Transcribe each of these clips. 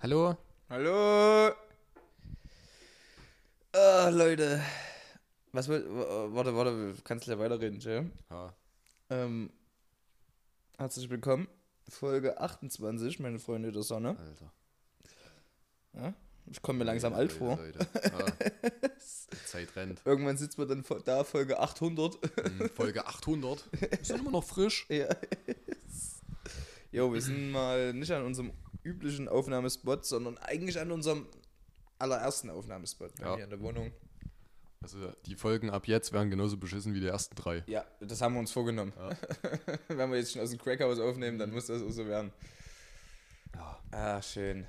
Hallo? Hallo! Ah, Leute. Was will. Warte, warte, kannst du ja weiterreden, Jay? Ja. Ähm, herzlich willkommen. Folge 28, meine Freunde der Sonne. Alter. Ja? Ich komme mir langsam alt vor. Leute. Ja. Die Zeit rennt. Irgendwann sitzt man dann da, Folge 800. Hm, Folge 800. Wir sind immer noch frisch. ja. Jo, wir sind mal nicht an unserem üblichen Aufnahmespot, sondern eigentlich an unserem allerersten Aufnahmespot Ja. mir in der Wohnung. Also die Folgen ab jetzt werden genauso beschissen wie die ersten drei. Ja, das haben wir uns vorgenommen. Ja. Wenn wir jetzt schon aus dem Crackhouse aufnehmen, dann muss das auch so werden. Ja. Ah, schön.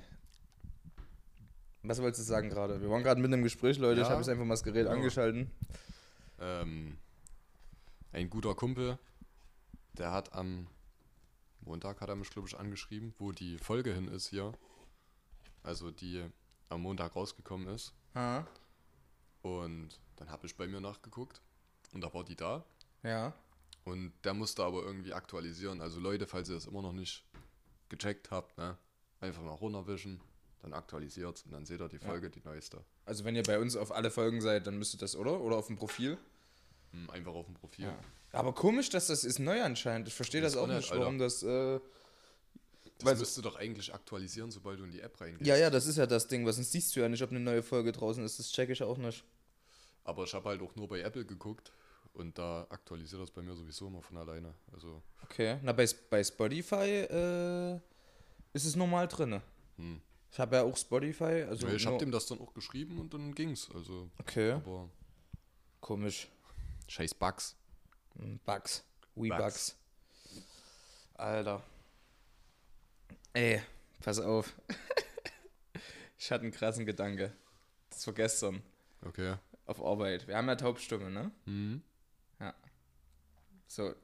Was wolltest du sagen gerade? Wir waren gerade mitten im Gespräch, Leute. Ich Ja. habe jetzt einfach mal das Gerät Ja. angeschalten. Ähm, ein guter Kumpel, der hat am Montag, hat er mich glaube ich angeschrieben, wo die Folge hin ist hier. Also die am Montag rausgekommen ist. Ah, Und dann habe ich bei mir nachgeguckt und da war die da. ja. Und der musste aber irgendwie aktualisieren. Also Leute, falls ihr das immer noch nicht gecheckt habt, ne, einfach mal runterwischen, dann aktualisiert und dann seht ihr die Folge, die neueste. Also wenn ihr bei uns auf alle Folgen seid, dann müsste das, oder? Oder auf dem Profil. Hm, Einfach auf dem Profil. Ja. Aber komisch, dass das ist neu anscheinend. Ich verstehe das, Das auch nicht, Alter. warum das. Äh, Das Weil- müsste doch eigentlich aktualisieren, sobald du in die App reingehst. ja, ja, das ist ja das Ding. Was sonst siehst du ja nicht, ob eine neue Folge draußen ist. Das check ich auch nicht. Aber ich habe halt auch nur bei Apple geguckt und da aktualisiert das bei mir sowieso immer von alleine. Also, Okay. Na, bei, bei Spotify äh, ist es normal drin. hm. Ich habe ja auch Spotify. Also ja, ich habe dem das dann auch geschrieben und dann ging's. Also, Okay. aber Komisch. scheiß Bugs. Hm, Bugs. We Bugs. Bugs. Alter. Ey, pass auf. ich hatte einen krassen Gedanke. Das war gestern Okay. auf Arbeit. Wir haben ja Taubstumme, ne? Hm. So.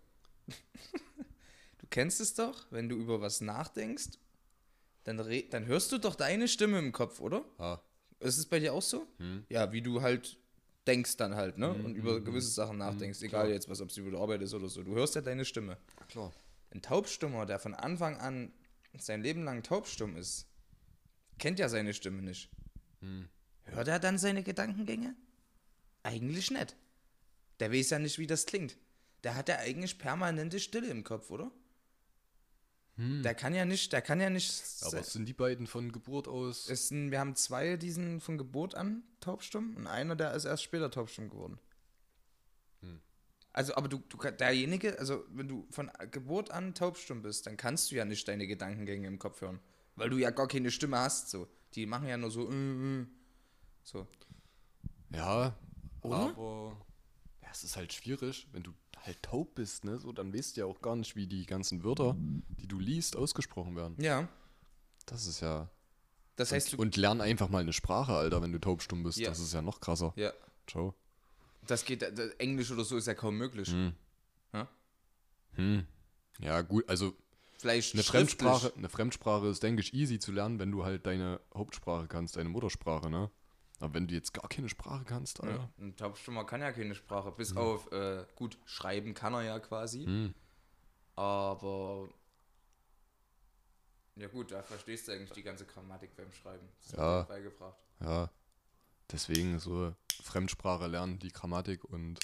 du kennst es doch, wenn du über was nachdenkst, dann, dann hörst du doch deine Stimme im Kopf, oder? Ah. Ist es bei dir auch so? Hm. Ja, wie du halt denkst dann halt, ne? Mhm, Und über mhm, gewisse Sachen nachdenkst, klar. egal jetzt, was, ob es über die Arbeit ist oder so. Du hörst ja deine Stimme. Klar. Ein Taubstummer, der von Anfang an sein Leben lang taubstumm ist, kennt ja seine Stimme nicht. Hm. Hört er dann seine Gedankengänge? Eigentlich nicht. Der weiß ja nicht, wie das klingt. Der hat ja eigentlich permanente Stille im Kopf, oder? Hm. Der kann ja nicht, der kann ja nicht. Aber sind die beiden von Geburt aus? ist ein, wir haben zwei, die sind von Geburt an taubstumm und einer, der ist erst später taubstumm geworden. Hm. Also, aber du, du, derjenige, also wenn du von Geburt an taubstumm bist, dann kannst du ja nicht deine Gedankengänge im Kopf hören. Weil du ja gar keine Stimme hast, so. Die machen ja nur so, äh, äh. so. Ja, Oder? aber ja, es ist halt schwierig, wenn du halt taub bist, ne? So, dann weißt du ja auch gar nicht, wie die ganzen Wörter, die du liest, ausgesprochen werden. Ja. Das ist ja. Das heißt, du, und lern einfach mal eine Sprache, Alter, wenn du taubstumm bist. Ja. Das ist ja noch krasser. ja, Ciao. das geht, das Englisch oder so ist ja kaum möglich. Hm. Ja? Hm. Ja, gut, also Vielleicht eine. Fremdsprache, eine Fremdsprache ist, denke ich, easy zu lernen, wenn du halt deine Hauptsprache kannst, deine Muttersprache, ne? Aber wenn du jetzt gar keine Sprache kannst, Alter. Ja, ein Taubstummer kann ja keine Sprache, bis auf, äh, gut, schreiben kann er ja quasi, Hm. aber ja gut, da verstehst du eigentlich die ganze Grammatik beim Schreiben. Das Ja. wird beigebracht. Ja. Deswegen so Fremdsprache lernen, die Grammatik und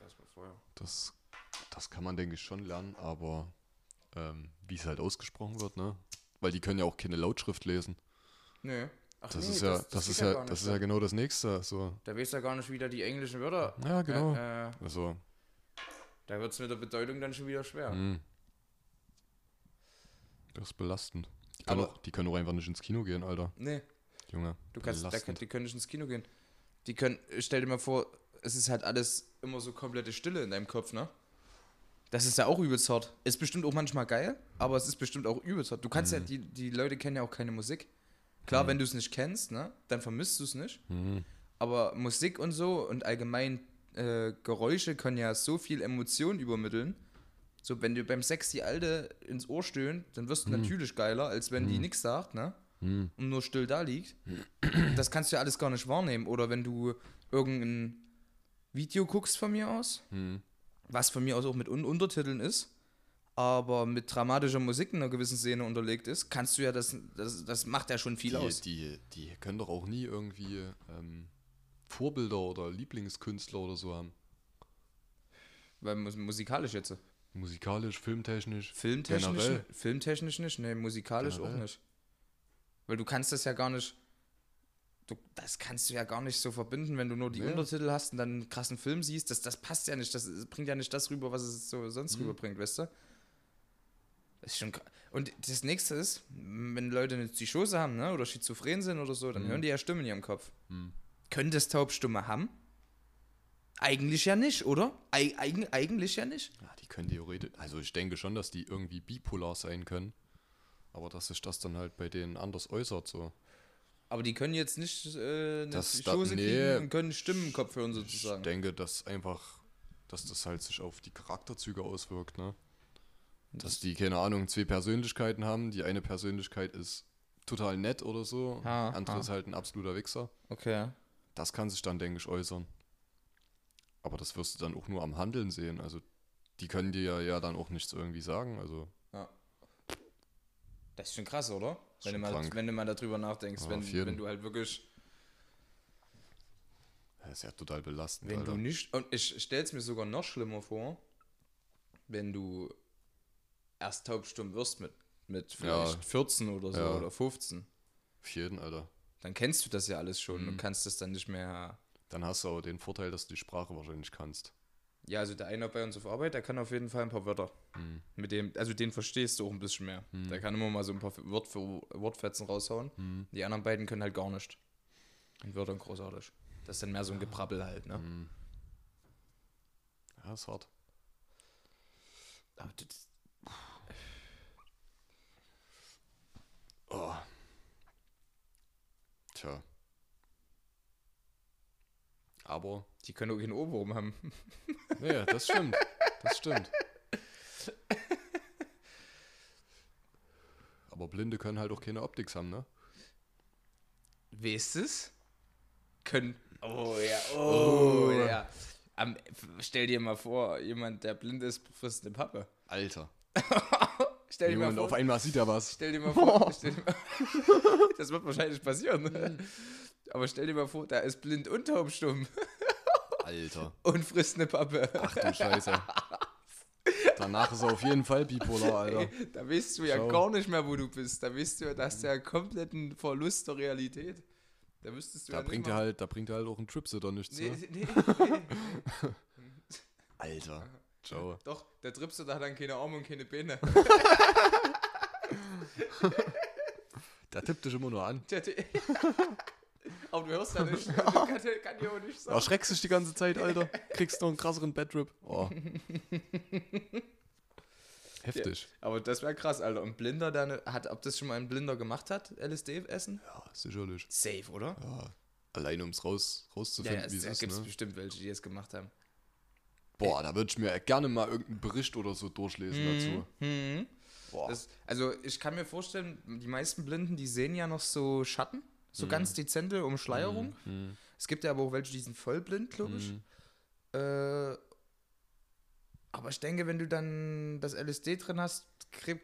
Erstmal vorher. das, das kann man, denke ich, schon lernen, aber ähm, wie es halt ausgesprochen wird, ne? Weil die können ja auch keine Lautschrift lesen. Nö. Ach Das nee, ist ja, das, geht ist ja, nicht. das ist ja genau das nächste. So. Da weiß ja gar nicht wieder die englischen Wörter. Ja, genau. Äh, äh, Also, da wird es mit der Bedeutung dann schon wieder schwer. hm. Das ist belastend. Die können, Aber- auch, die können auch einfach nicht ins Kino gehen, Alter. Nee, Junge. du kannst, da, die können nicht ins Kino gehen. Die können, stell dir mal vor, es ist halt alles immer so komplette Stille in deinem Kopf, ne? Das ist ja auch übelst hart. Ist bestimmt auch manchmal geil, aber es ist bestimmt auch übelst hart. Du kannst ja, die, die Leute kennen ja auch keine Musik. Klar, wenn du es nicht kennst, ne, dann vermisst du es nicht. Hm. Aber Musik und so und allgemein äh, Geräusche können ja so viel Emotion übermitteln. So, wenn dir beim Sex die Alte ins Ohr stöhnt, dann wirst du natürlich geiler, als wenn die nichts sagt, ne? Hm. Und nur still da liegt. Das kannst du ja alles gar nicht wahrnehmen. Oder wenn du irgendein Video guckst von mir aus, Hm. was von mir aus auch mit Un Untertiteln ist, aber mit dramatischer Musik in einer gewissen Szene unterlegt ist, kannst du ja das, das, das macht ja schon viel die, aus. Die, die können doch auch nie irgendwie ähm, Vorbilder oder Lieblingskünstler oder so haben. Weil mus- musikalisch jetzt. Musikalisch, filmtechnisch. Filmtechnisch, Generell. filmtechnisch nicht, ne, musikalisch auch Generell. nicht. Weil du kannst das ja gar nicht, du, das kannst du ja gar nicht so verbinden, wenn du nur die Nee. Untertitel hast und dann einen krassen Film siehst, das, das passt ja nicht, das bringt ja nicht das rüber, was es so sonst Mhm. rüberbringt, weißt du? Das ist schon Und das nächste ist, wenn Leute eine Psychose haben, ne, oder schizophren sind oder so, dann Mhm. hören die ja Stimmen in ihrem Kopf. Hm. Können das Taubstumme haben? Eigentlich ja nicht, oder? Eig eigen- eigentlich ja nicht. Ja, die können theoretisch. Also ich denke schon, dass die irgendwie bipolar sein können. Aber dass sich das dann halt bei denen anders äußert, so. Aber die können jetzt nicht äh, eine Das- Psychose da- kriegen nee. und können Stimmen im Kopf hören Ich sozusagen. denke, dass einfach, dass das halt sich auf die Charakterzüge auswirkt, ne? Dass die, keine Ahnung, zwei Persönlichkeiten haben. Die eine Persönlichkeit ist total nett oder so. Ha, andere ha. ist halt ein absoluter Wichser. Okay. Das kann sich dann, denke ich, äußern. Aber das wirst du dann auch nur am Handeln sehen. Also, die können dir ja, ja dann auch nichts irgendwie sagen. Also, Das ist schon krass, oder? Wenn du, mal, krank. wenn du mal darüber nachdenkst, Ja, wenn, wenn du halt wirklich, das ist ja total belastend. wenn Alter. du nicht, und ich stell's mir sogar noch schlimmer vor, wenn du erst taubstumm wirst mit, mit vielleicht Ja. 14 oder so Ja. oder 15. Auf jeden, Alter. Dann kennst du das ja alles schon Mhm. und kannst das dann nicht mehr. Dann hast du auch den Vorteil, dass du die Sprache wahrscheinlich kannst. Ja, also der eine bei uns auf Arbeit, der kann auf jeden Fall ein paar Wörter. Mhm. Mit dem, also den verstehst du auch ein bisschen mehr. Mhm. Der kann immer mal so ein paar Wort für Wortfetzen raushauen. Mhm. Die anderen beiden können halt gar nicht. Und Wörtern großartig. Das ist dann mehr so ein Gebrabbel halt, ne? Mhm. Ja, ist hart. Aber das, Oh. Tja. Aber, die können auch keinen Ohrwurm haben. nee, das stimmt. Das stimmt. Aber Blinde können halt auch keine Optik haben, ne? Weißt es? Können. Oh ja, oh, Oh. ja. Am, stell dir mal vor, jemand, der blind ist, frisst eine Pappe. Alter. Stell dir mal vor. auf einmal sieht er was. Stell dir mal vor. Stell dir mal, das wird wahrscheinlich passieren. Aber stell dir mal vor, der ist blind und taubstumm Alter. und frisst eine Pappe. Ach du Scheiße. Danach ist er auf jeden Fall bipolar, Alter. Ey, da weißt du ja Schau. gar nicht mehr, wo du bist. Da weißt du ja, das ist ja kompletten Verlust der Realität. Da wüsstest du Da ja bringt nicht er halt, da bringt er halt auch ein Tripsitter nichts, Nee, ne? nee, nee. Alter. Ciao. Doch, der Tripster hat dann keine Arme und keine Beine. Der tippt dich immer nur an. Aber du hörst ja nicht. Also kann, kann dir auch nicht sagen. Erschreckst dich die ganze Zeit, Alter. Kriegst noch einen krasseren Bedrip. Oh. Heftig. Aber das wäre krass, Alter. Und Blinder, der ne- hat, ob das schon mal ein Blinder gemacht hat, LSD essen? Ja, sicherlich. Safe, oder? Ja. Alleine ums raus, Ja, rauszufinden, ja, wie es es ist, gibt ne? bestimmt welche, die es gemacht haben. Boah, da würde ich mir gerne mal irgendeinen Bericht oder so durchlesen dazu. Mhm. Boah. Das, also ich kann mir vorstellen, die meisten Blinden, die sehen ja noch so Schatten, so Mhm. ganz dezente Umschleierung. Mhm. Es gibt ja aber auch welche, die sind voll blind, glaube ich. Mhm. Äh, aber ich denke, wenn du dann das LSD drin hast,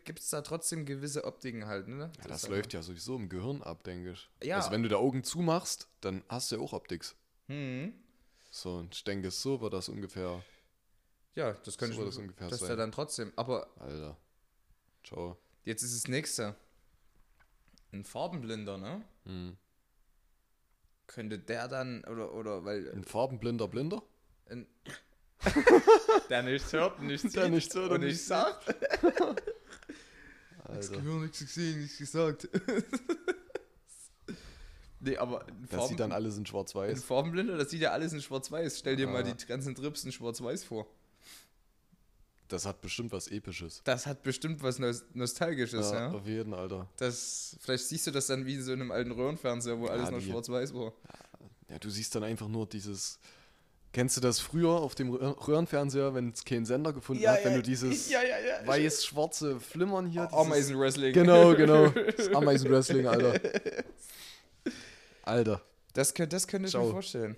gibt es da trotzdem gewisse Optiken halt, ne? Ja, das läuft ja sowieso im Gehirn ab, denke ich. Ja. Also wenn du die Augen zumachst, dann hast du ja auch Optik. Mhm. So, und ich denke, so wird das ungefähr. Ja, das könnte So ich das ungefähr Das sein. ja dann trotzdem. Aber Alter. Ciao. jetzt ist das nächste. Ein Farbenblinder, ne? Mhm. Könnte der dann, oder, oder, weil. Ein farbenblinder Blinder? Ein, der nichts hört, nichts Der nichts hört und nichts nichts sagt. Alter. gehört, nichts gesehen, nichts gesagt. nee, aber ein, Das sieht dann alles in ein schwarz-weiß. Farbenblinder, das sieht ja alles in Schwarz-Weiß. Stell dir mal Ah. die ganzen Trips in Schwarz-Weiß vor. Das hat bestimmt was Episches. Das hat bestimmt was Nos Nostalgisches, ja. auf jeden, Alter. Das, vielleicht siehst du das dann wie in so einem alten Röhrenfernseher, wo alles noch schwarz-weiß war. Ja, du siehst dann einfach nur dieses. Kennst du das früher auf dem Röhr- Röhrenfernseher, wenn es keinen Sender gefunden hat, wenn du dieses ja, ja, ja. weiß-schwarze Flimmern hier. dieses- Ameisenwrestling. Genau, genau. Das Ameisenwrestling, Alter. Alter. Das, könnt- das könnte ich mir Ciao. vorstellen.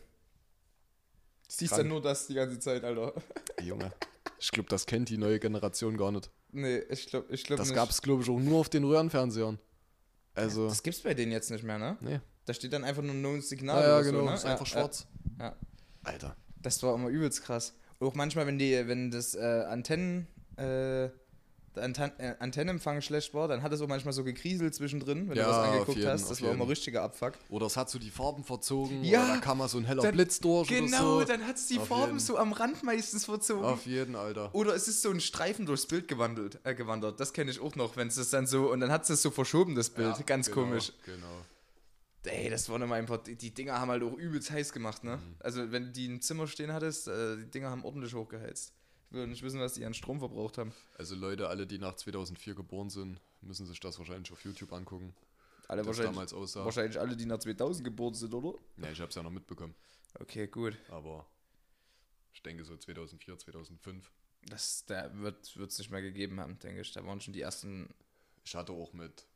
Du siehst dann nur das die ganze Zeit, Alter. Junge. Ich glaube, das kennt die neue Generation gar nicht. Nee, ich glaube ich glaub Das nicht. gab es, glaube ich, auch nur auf den Röhrenfernsehern. Also, Das gibt's bei denen jetzt nicht mehr, ne? nee. Da steht dann einfach nur ein Signal. Ja, ja, oder genau. So, ne? Ist einfach Ja, schwarz. Ja. Alter. Das war immer übelst krass. Auch manchmal, wenn die, wenn das äh, Antennen, äh, Anten äh, Antennenempfang schlecht war, dann hat es auch manchmal so gekriselt zwischendrin, wenn Ja, du was auf angeguckt jeden, hast. Das war immer richtiger Abfuck. Oder es hat so die Farben verzogen. Ja, Oder da kam mal so ein heller dann- Blitz durch Genau, so. dann hat es die Auf Farben jeden. so am Rand meistens verzogen. Auf jeden, Alter. Oder es ist so ein Streifen durchs Bild gewandelt, äh, gewandert. Das kenne ich auch noch, wenn es das dann so, und dann hat es so verschoben, das Bild. Ja, Ganz genau, komisch. Genau. Ey, das waren immer einfach, die, die Dinger haben halt auch übelst heiß gemacht, ne? Mhm. Also, wenn die im Zimmer stehen hattest, äh, die Dinger haben ordentlich hochgeheizt. Will nicht wissen, was die an Strom verbraucht haben. Also Leute, alle, die nach 2004 geboren sind, müssen sich das wahrscheinlich auf YouTube angucken, Alle wahrscheinlich, damals aussah. wahrscheinlich alle, die nach 2000 geboren sind, oder? Ja, ich hab's ja noch mitbekommen. Okay, gut. Aber ich denke so 2004, 2005. Das da wird es nicht mehr gegeben haben, denke ich. Da waren schon die ersten. Ich hatte auch mit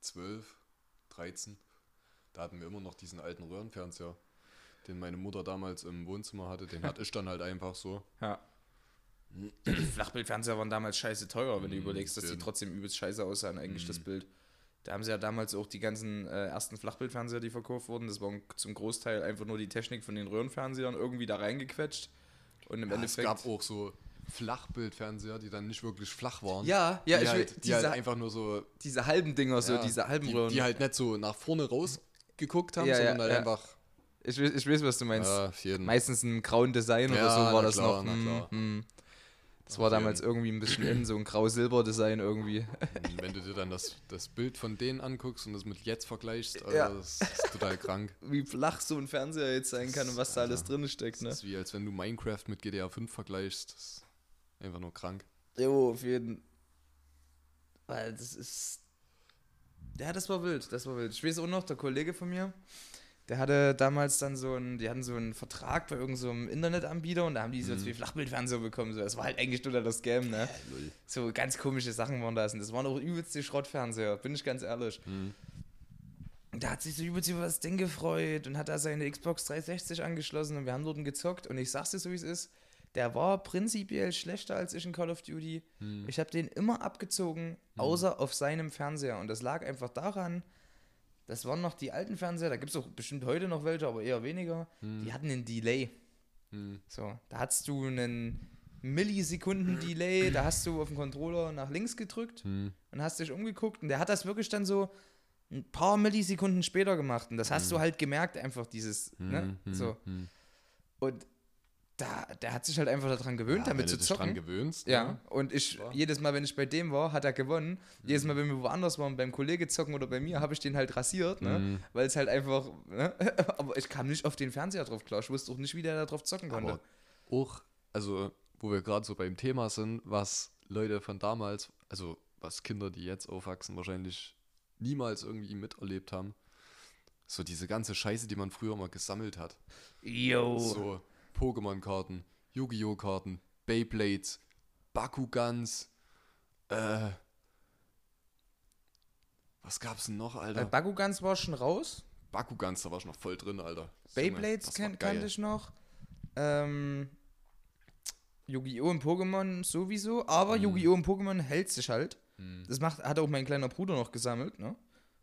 12, 13, da hatten wir immer noch diesen alten Röhrenfernseher, den meine Mutter damals im Wohnzimmer hatte. Den hatte ich dann halt einfach so. Ja. Die Flachbildfernseher waren damals scheiße teuer, wenn du Mhm, überlegst, dass die trotzdem übelst scheiße aussahen, eigentlich das Mhm. Bild. Da haben sie ja damals auch die ganzen äh, ersten Flachbildfernseher, die verkauft wurden. Das war zum Großteil einfach nur die Technik von den Röhrenfernsehern irgendwie da reingequetscht. Und im Ja, es Endeffekt. gab auch so Flachbildfernseher, die dann nicht wirklich flach waren. ja, ja, die, ich will, halt, die diese, halt einfach nur so, diese halben Dinger, so ja, diese halben die, Röhren. die halt nicht so nach vorne rausgeguckt haben, Ja, sondern halt einfach. Ich, weiß- ich weiß, was du meinst. Ja. Meistens ein grauen Design oder Ja, so war das klar, noch. na Hm, hm. Das Auf war damals jeden. irgendwie ein bisschen in, so ein grau-silber-Design irgendwie. Wenn du dir dann das, das Bild von denen anguckst und das mit jetzt vergleichst, also Ja. das ist total krank. Wie flach so ein Fernseher jetzt sein kann und was da alles drin steckt, Das ne? ist wie als wenn du Minecraft mit GTA 5 vergleichst. Das ist einfach nur krank. Jo, auf jeden Weil das ist. Ja, das war wild, das war wild. Ich weiß auch noch, der Kollege von mir, der hatte damals dann so einen, die hatten so einen Vertrag bei irgendeinem so einem Internetanbieter und da haben die so zwei Flachbildfernseher bekommen. So. Das war halt eigentlich nur das Scam, ne? So ganz komische Sachen waren das. Und das waren auch übelst die Schrottfernseher, bin ich ganz ehrlich. Mhm. Und Da hat sich so übelst über das Ding gefreut und hat da seine Xbox 360 angeschlossen und wir haben dort gezockt. Und ich sag's dir so, wie es ist, der war prinzipiell schlechter als ich in Call of Duty. Hm. Ich habe den immer abgezogen, außer auf seinem Fernseher. Und das lag einfach daran, das waren noch die alten Fernseher, da gibt es auch bestimmt heute noch welche, aber eher weniger. Die hatten einen Delay. Hm. So, da hattest du einen Millisekunden-Delay, da hast du auf dem Controller nach links gedrückt Hm. und hast dich umgeguckt und der hat das wirklich dann so ein paar Millisekunden später gemacht und das hast du halt gemerkt, einfach dieses, ne, Hm, so. hm. Und da, der hat sich halt einfach daran gewöhnt, Ja, damit wenn zu du dich dran zocken. gewöhnst. Ja, ne? und ich, Klar. jedes Mal, wenn ich bei dem war, hat er gewonnen. Jedes Mal, wenn wir woanders waren, beim Kollege zocken oder bei mir, habe ich den halt rasiert, ne? Mhm. Weil es halt einfach, ne? Aber ich kam nicht auf den Fernseher drauf klar. Ich wusste auch nicht, wie der da drauf zocken konnte. Aber auch, also, wo wir gerade so beim Thema sind, was Leute von damals, also was Kinder, die jetzt aufwachsen, wahrscheinlich niemals irgendwie miterlebt haben. So diese ganze Scheiße, die man früher mal gesammelt hat. Yo. So Pokémon-Karten, Yu-Gi-Oh!-Karten, Beyblades, Bakugans, äh. Was gab's denn noch, Äh, Alter? Bakugans war schon raus. Bakugans, da war ich noch voll drin, Alter. Beyblades kan kannte ich noch. Ähm, Yu-Gi-Oh! und Pokémon sowieso. Aber Mhm. Yu-Gi-Oh! und Pokémon hält sich halt. Das macht, hat auch mein kleiner Bruder noch gesammelt, ne?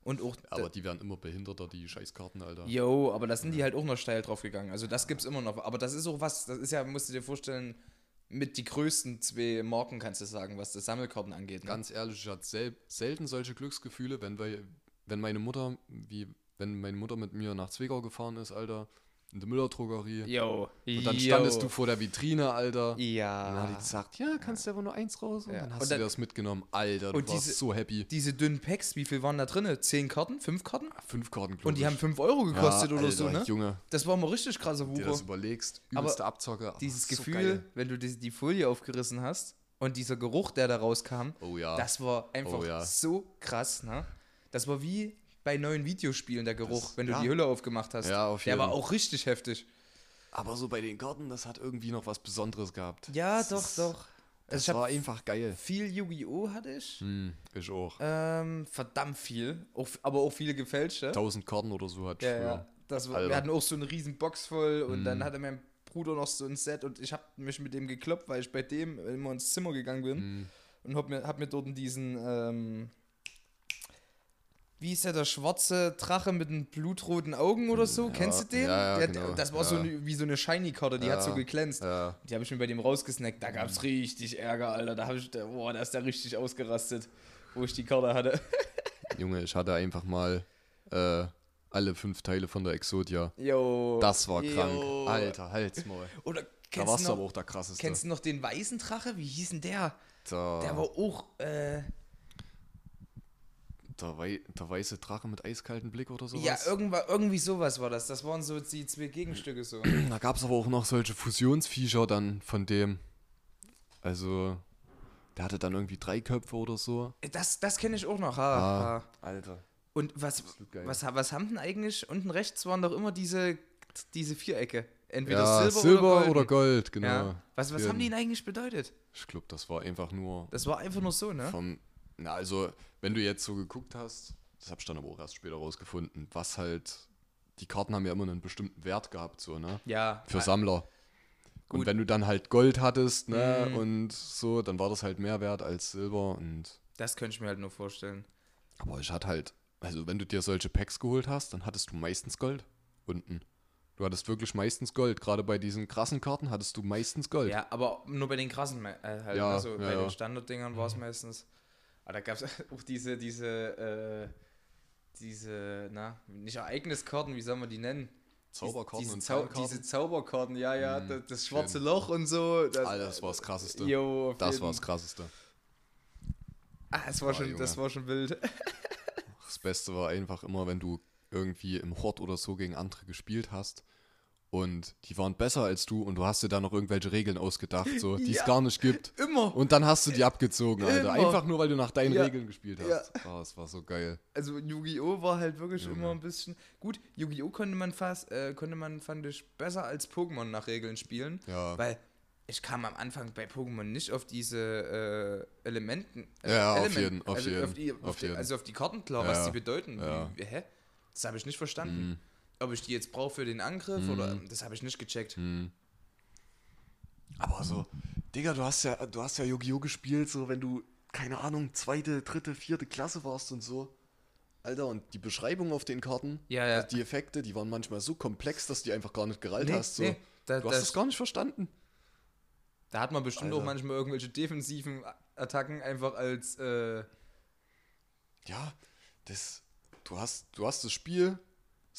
Und auch. Aber die werden immer behinderter, die Scheißkarten, Alter. Yo, aber da sind die halt auch noch steil drauf gegangen. Also das gibt's immer noch. Aber das ist auch was, das ist ja, musst du dir vorstellen, mit die größten zwei Marken, kannst du sagen, was das Sammelkarten angeht. Ne? Ganz ehrlich, ich hatte sel selten solche Glücksgefühle, wenn, wir, wenn meine Mutter, wie wenn meine Mutter mit mir nach Zwickau gefahren ist, Alter, in der Müller-Drogerie. Yo. Und dann yo. standest du vor der Vitrine, Alter. Und dann hat die Ja. gesagt, ja, kannst du aber nur eins raus. Und Ja. dann hast Und du dann- dir das mitgenommen. Alter, du Und warst diese- so happy. Diese dünnen Packs, wie viel waren da drin? Zehn Karten? Fünf Karten? Fünf Karten, glaub Und die ich. haben fünf Euro gekostet ja, oder Alter, so, ne? Junge, Das war mal richtig krasser dir das Wucher. überlegst, Aber übelste Abzocke. ach, Dieses so Gefühl, geil. wenn du die, die Folie aufgerissen hast und dieser Geruch, der da rauskam, Oh ja. das war einfach Oh ja. so krass, ne? Das war wie bei neuen Videospielen der Geruch, Das- wenn du ja. die Hülle aufgemacht hast. Ja, auf Der jeden. war auch richtig heftig. Aber so bei den Karten, das hat irgendwie noch was Besonderes gehabt. Ja, Das doch, ist- doch. Das Also war einfach geil. viel Yu-Gi-Oh! hatte ich. Hm, ich auch. Ähm, verdammt viel. Auch, aber auch viele gefälschte. 1000 Karten oder so hat ich Ja, früher. ja. Das wir hatten auch so eine riesen Box voll und Mhm. dann hatte mein Bruder noch so ein Set und ich habe mich mit dem gekloppt, weil ich bei dem immer ins Zimmer gegangen bin Mhm. und hab mir, hab mir dort diesen, ähm, wie ist der, der schwarze Drache mit den blutroten Augen oder so? Ja, Kennst du den? ja, ja, der, genau, Das war so eine, wie so eine Shiny-Karte, die hat so geglänzt. Die habe ich mir bei dem rausgesnackt. Da gab es richtig Ärger, Alter. Da habe ich, boah, da ist der richtig ausgerastet, wo ich die Karte hatte. Junge, ich hatte einfach mal äh, alle fünf Teile von der Exodia. Jo. Das war krank. jo. Alter, Halsmaul. Oder Da warst du aber auch der krasseste. kennst du noch den weißen Drache? Wie hieß denn der? Da, Der war auch, äh, der, wei der weiße Drache mit eiskaltem Blick oder sowas. ja, irgendwa, irgendwie sowas war das. Das waren so die zwei Gegenstücke so. Da gab es aber auch noch solche Fusionsviecher dann von dem. Also, der hatte dann irgendwie drei Köpfe oder so. Das, das kenne ich auch noch. Ha, Ah, ha. Alter. Und was, was, was haben denn eigentlich, unten rechts waren doch immer diese, diese Vierecke. Entweder Ja, Silber, Silber, oder oder Gold. Gold, genau. Ja. Was, was haben die denn eigentlich bedeutet? Ich glaube, das war einfach nur Das war einfach nur so, ne? vom. Na, also, wenn du jetzt so geguckt hast, das habe ich dann aber auch erst später rausgefunden, was halt. Die Karten haben ja immer einen bestimmten Wert gehabt, so, ne? Ja. Für Sammler. Und Gut. wenn du dann halt Gold hattest, ne, Mhm. und so, dann war das halt mehr wert als Silber und. Das könnte ich mir halt nur vorstellen. Aber ich hatte halt, also wenn du dir solche Packs geholt hast, dann hattest du meistens Gold unten. Du hattest wirklich meistens Gold. Gerade bei diesen krassen Karten hattest du meistens Gold. Ja, aber nur bei den krassen äh, halt. Ja, also ja, bei ja. den Standarddingern war es meistens. Aber da gab es auch diese, diese, äh, diese, na, nicht Ereigniskarten, wie soll man die nennen? Zauberkarten diese, und Zau Zauberkarten. diese Zauberkarten, ja, ja, Mhm, das, schwarze schön. Loch und so. Das, Alter, das war das Krasseste. Auf Das jeden- war das Krasseste. Ah, das war, Oh, schon, das war schon wild. Das Beste war einfach immer, wenn du irgendwie im Hort oder so gegen andere gespielt hast und die waren besser als du und du hast dir da noch irgendwelche Regeln ausgedacht, so, die es Ja. gar nicht gibt. Immer. Und dann hast du die abgezogen, Alter. Immer. Einfach nur, weil du nach deinen Ja. Regeln gespielt Ja. hast. Oh, das war so geil. Also Yu-Gi-Oh! war halt wirklich Junge. immer ein bisschen. Gut, Yu-Gi-Oh! konnte man fast, äh, konnte man, fand ich, besser als Pokémon nach Regeln spielen. Ja. Weil ich kam am Anfang bei Pokémon nicht auf diese äh, Elementen. äh, Ja, auf Element- jeden, auf also jeden, Auf die, auf auf die, jeden. Also auf die Karten klar, Ja, was ja. die bedeuten. Ja. Wie, hä? Das habe ich nicht verstanden. Mhm. Ob ich die jetzt brauche für den Angriff oder das habe ich nicht gecheckt. Hm. Aber so, Digga, du hast ja, du hast ja Yu-Gi-Oh! gespielt, so wenn du, keine Ahnung, zweite, dritte, vierte Klasse warst und so. Alter, und die Beschreibung auf den Karten, Ja, ja. also die Effekte, die waren manchmal so komplex, dass du die einfach gar nicht gerallt Nee, hast. So. nee, da- du hast das- das gar nicht verstanden. Da hat man bestimmt auch Alter. manchmal irgendwelche defensiven Attacken einfach als. Äh, Ja, das, du hast, du hast das Spiel,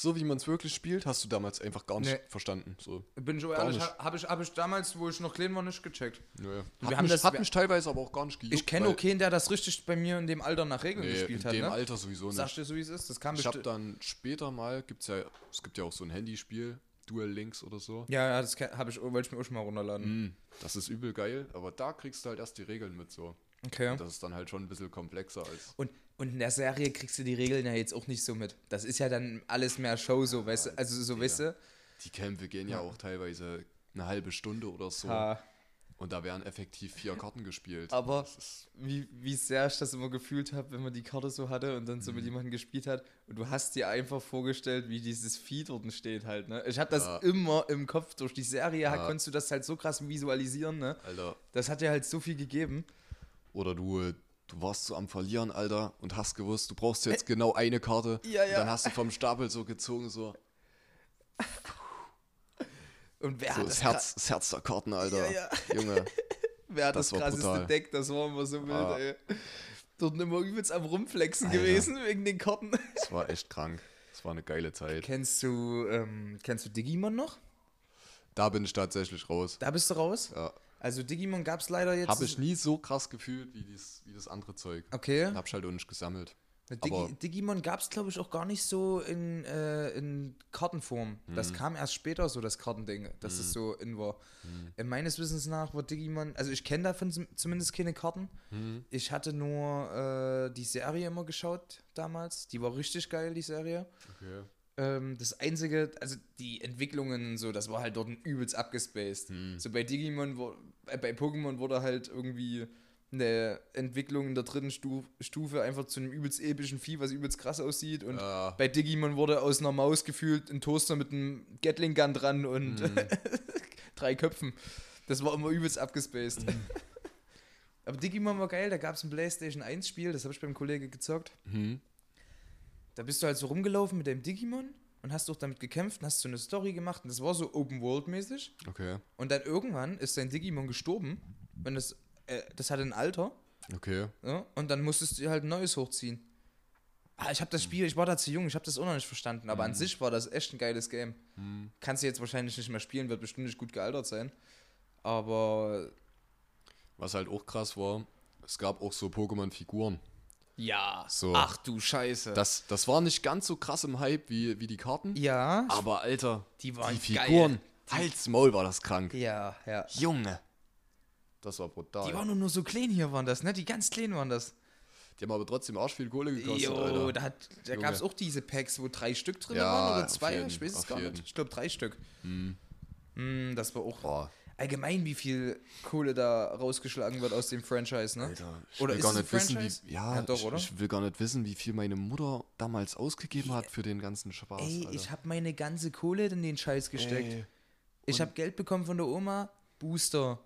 so wie man es wirklich spielt, hast du damals einfach gar nicht Nee. verstanden. So. bin ich ehrlich, habe ich, hab ich damals, wo ich noch klein war, nicht gecheckt. Wir Hat, haben mich, das- hat wir- mich teilweise aber auch gar nicht gejuckt. Ich kenne keinen, der das richtig bei mir in dem Alter nach Regeln Nee, gespielt in hat. dem Ne? Alter sowieso nicht. Sagst du so, wie es ist? Das kam Ich habe dann später mal, gibt's ja, es gibt ja auch so ein Handyspiel, Dual Links oder so. Ja, ja, das habe ich, wollte ich mir auch schon mal runterladen. Mm, Das ist übel geil, aber da kriegst du halt erst die Regeln mit so. Okay. Das ist dann halt schon ein bisschen komplexer als. Und, und in der Serie kriegst du die Regeln ja jetzt auch nicht so mit. Das ist ja dann alles mehr Show, so, weißt du? Also, so, Digga. weißt du? Die Kämpfe gehen ja auch teilweise eine halbe Stunde oder so. Ha. Und da werden effektiv vier Karten gespielt. Aber wie, wie sehr ich das immer gefühlt habe, wenn man die Karte so hatte und dann so Mhm. mit jemandem gespielt hat und du hast dir einfach vorgestellt, wie dieses Vieh dort steht halt, ne? Ich hatte das Ja. immer im Kopf. Durch die Serie Ja. konntest du das halt so krass visualisieren, ne? Alter. Das hat dir halt so viel gegeben. Oder du, äh, du warst so am Verlieren, Alter, und hast gewusst, du brauchst jetzt genau eine Karte. Ja, ja. Und dann hast du vom Stapel so gezogen, so, Und wer so hat das das, Herz, das Herz der Karten, Alter. Ja, Junge. wer hat das, das war krasseste brutal. Deck? Das war immer so wild, Ah. ey. Dort immer übelst am Rumflexen Alter. gewesen wegen den Karten. Das war echt krank. Das war eine geile Zeit. Kennst du, ähm, kennst du Digimon noch? Da bin ich tatsächlich raus. Da bist du raus? Ja. Also Digimon gab es leider jetzt. Habe ich nie so krass gefühlt wie, dies, wie das andere Zeug. Okay. Hab ich halt auch nicht gesammelt. Digi Digimon gab es, glaube ich, auch gar nicht so in, äh, in Kartenform. Mhm. Das kam erst später so, das Kartending, dass es so in war. Mhm. Äh, meines Wissens nach war Digimon, also ich kenne davon zum- zumindest keine Karten. Mhm. Ich hatte nur äh, die Serie immer geschaut damals. Die war richtig geil, die Serie. Okay. Ähm, das einzige, also die Entwicklungen und so, das war halt dort ein übelst abgespaced. Hm. So bei Digimon, wo, äh, bei Pokémon wurde halt irgendwie eine Entwicklung in der dritten Stu Stufe einfach zu einem übelst epischen Vieh, was übelst krass aussieht. Und Ja. bei Digimon wurde aus einer Maus gefühlt ein Toaster mit einem Gatling Gun dran und Hm. drei Köpfen. Das war immer übelst abgespaced. Mhm. Aber Digimon war geil, da gab es ein PlayStation 1 Spiel, das habe ich beim Kollegen gezockt. Mhm. Da bist du halt so rumgelaufen mit deinem Digimon und hast doch damit gekämpft und hast so eine Story gemacht und das war so Open World mäßig. Okay. Und dann irgendwann ist dein Digimon gestorben, wenn das, äh, das hatte ein Alter Okay. ja, und dann musstest du halt ein neues hochziehen. Ah, ich habe das Spiel, ich war da zu jung, ich habe das auch noch nicht verstanden, aber an sich war das echt ein geiles Game. Kannst du jetzt wahrscheinlich nicht mehr spielen, wird bestimmt nicht gut gealtert sein. Aber Was halt auch krass war, es gab auch so Pokémon-Figuren. Ja, So. ach du Scheiße. Das, das war nicht ganz so krass im Hype wie, wie die Karten. ja, Aber Alter, Die waren die geil. Figuren, Hals, Maul war das krank. ja, ja. Junge. Das war brutal. Die waren nur, nur so klein hier, waren das, ne? Die ganz klein waren das. Die haben aber trotzdem arsch viel Kohle gekostet, Jo, Alter. da, hat- da gab es auch diese Packs, wo drei Stück drin Ja, waren oder zwei, jeden, ich weiß es gar jeden. nicht. Ich glaube drei Stück. Mm, das war auch Boah, allgemein, wie viel Kohle da rausgeschlagen wird aus dem Franchise, ne? Alter, ich Oder will gar nicht wissen, wie, ja, Ja, doch, ich, ich will gar nicht wissen, wie viel meine Mutter damals ausgegeben hat für den ganzen Spaß. Ey, Alter. ich habe meine ganze Kohle in den Scheiß gesteckt. Ey, ich habe Geld bekommen von der Oma, Booster.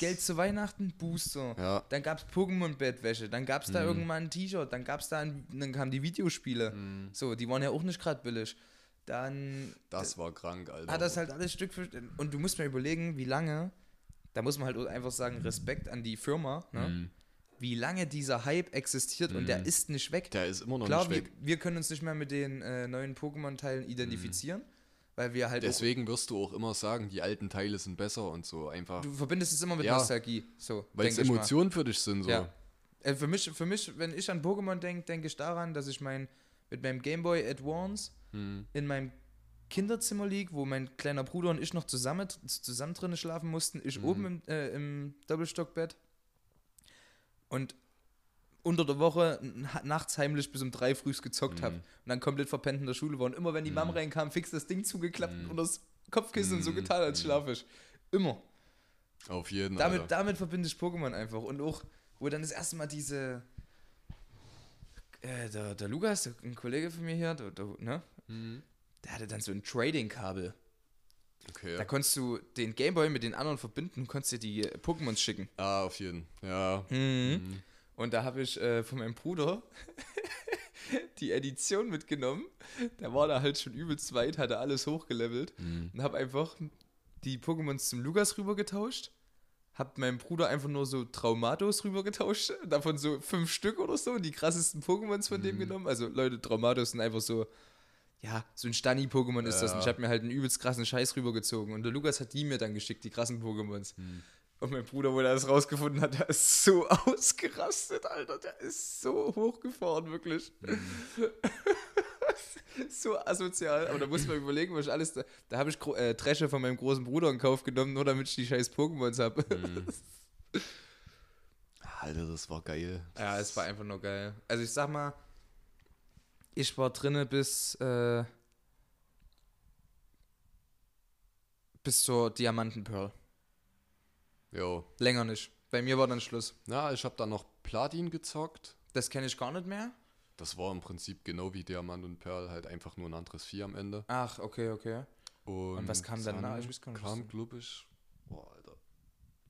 Geld zu Weihnachten, Booster. Ja. Dann gab es Pokémon-Bettwäsche, dann gab es Mhm. da irgendwann ein T-Shirt, dann gab es da ein, dann kamen die Videospiele. Mhm. So, die waren ja auch nicht gerade billig. Dann das war krank, Alter. hat das halt alles Stück für Stück. Und du musst mir überlegen, wie lange, da muss man halt einfach sagen, Respekt an die Firma, ne? Mhm. wie lange dieser Hype existiert und der ist nicht weg. Der ist immer noch Klar, nicht wir, weg. wir können uns nicht mehr mit den äh, neuen Pokémon-Teilen identifizieren, weil wir halt Deswegen wirst du auch immer sagen, die alten Teile sind besser und so einfach. du verbindest es immer mit Ja. Nostalgie. So, Weil es. Emotionen für dich sind, so. Ja. Äh, für, mich, für mich, wenn ich an Pokémon denke, denke ich daran, dass ich mein, mit meinem Game Boy Advance Hm. in meinem Kinderzimmer lieg, wo mein kleiner Bruder und ich noch zusammen, zusammen drinnen schlafen mussten. Ich Mhm. oben im, äh, im Doppelstockbett. Und unter der Woche nachts heimlich bis um drei früh gezockt Mhm. habe. Und dann komplett verpennt in der Schule war. Und immer wenn die Mom reinkam, fix das Ding zugeklappt Mhm. und das Kopfkissen und so getan, als schlaf ich. Immer. Auf jeden Damit, Alter. damit verbinde ich Pokémon einfach. Und auch, wo dann das erste Mal diese. Äh, der, der Lukas, der, ein Kollege von mir hier, der, der, ne? Mhm. der hatte dann so ein Trading-Kabel. Okay. Da konntest du den Gameboy mit den anderen verbinden und konntest dir die Pokémons schicken. ah, auf jeden. Ja. Mhm. Und da habe ich äh, von meinem Bruder die Edition mitgenommen. Der war da halt schon übelst weit, hatte alles hochgelevelt Mhm. und habe einfach die Pokémons zum Lukas rübergetauscht. Hab meinem Bruder einfach nur so Traumatos rübergetauscht, davon so fünf Stück oder so und die krassesten Pokémons von Mhm. dem genommen. Also Leute, Traumatos sind einfach so, ja, so ein Stani-Pokémon ist das. Und ich Ja. habe mir halt einen übelst krassen Scheiß rübergezogen. Und der Lukas hat die mir dann geschickt, die krassen Pokémons. Mhm. Und mein Bruder, wo er das rausgefunden hat, der ist so ausgerastet, Alter. Der ist so hochgefahren, wirklich. Mhm. so asozial. Aber da muss man überlegen, was ich alles. Da, da habe ich äh, Dresche von meinem großen Bruder in Kauf genommen, nur damit ich die scheiß Pokémons habe. Mhm. Alter, das war geil. Ja, es war einfach nur geil. Also ich sag mal, ich war drinne bis äh, bis zur Diamantenpearl. Jo. Länger nicht. Bei mir war dann Schluss. Na, ich habe dann noch Platin gezockt. Das kenne ich gar nicht mehr. Das war im Prinzip genau wie Diamant und Perl, halt einfach nur ein anderes Vieh am Ende. Ach, okay, okay. Und, was kam danach? Ich weiß gar nicht, Kam, glaube ich, boah, Alter,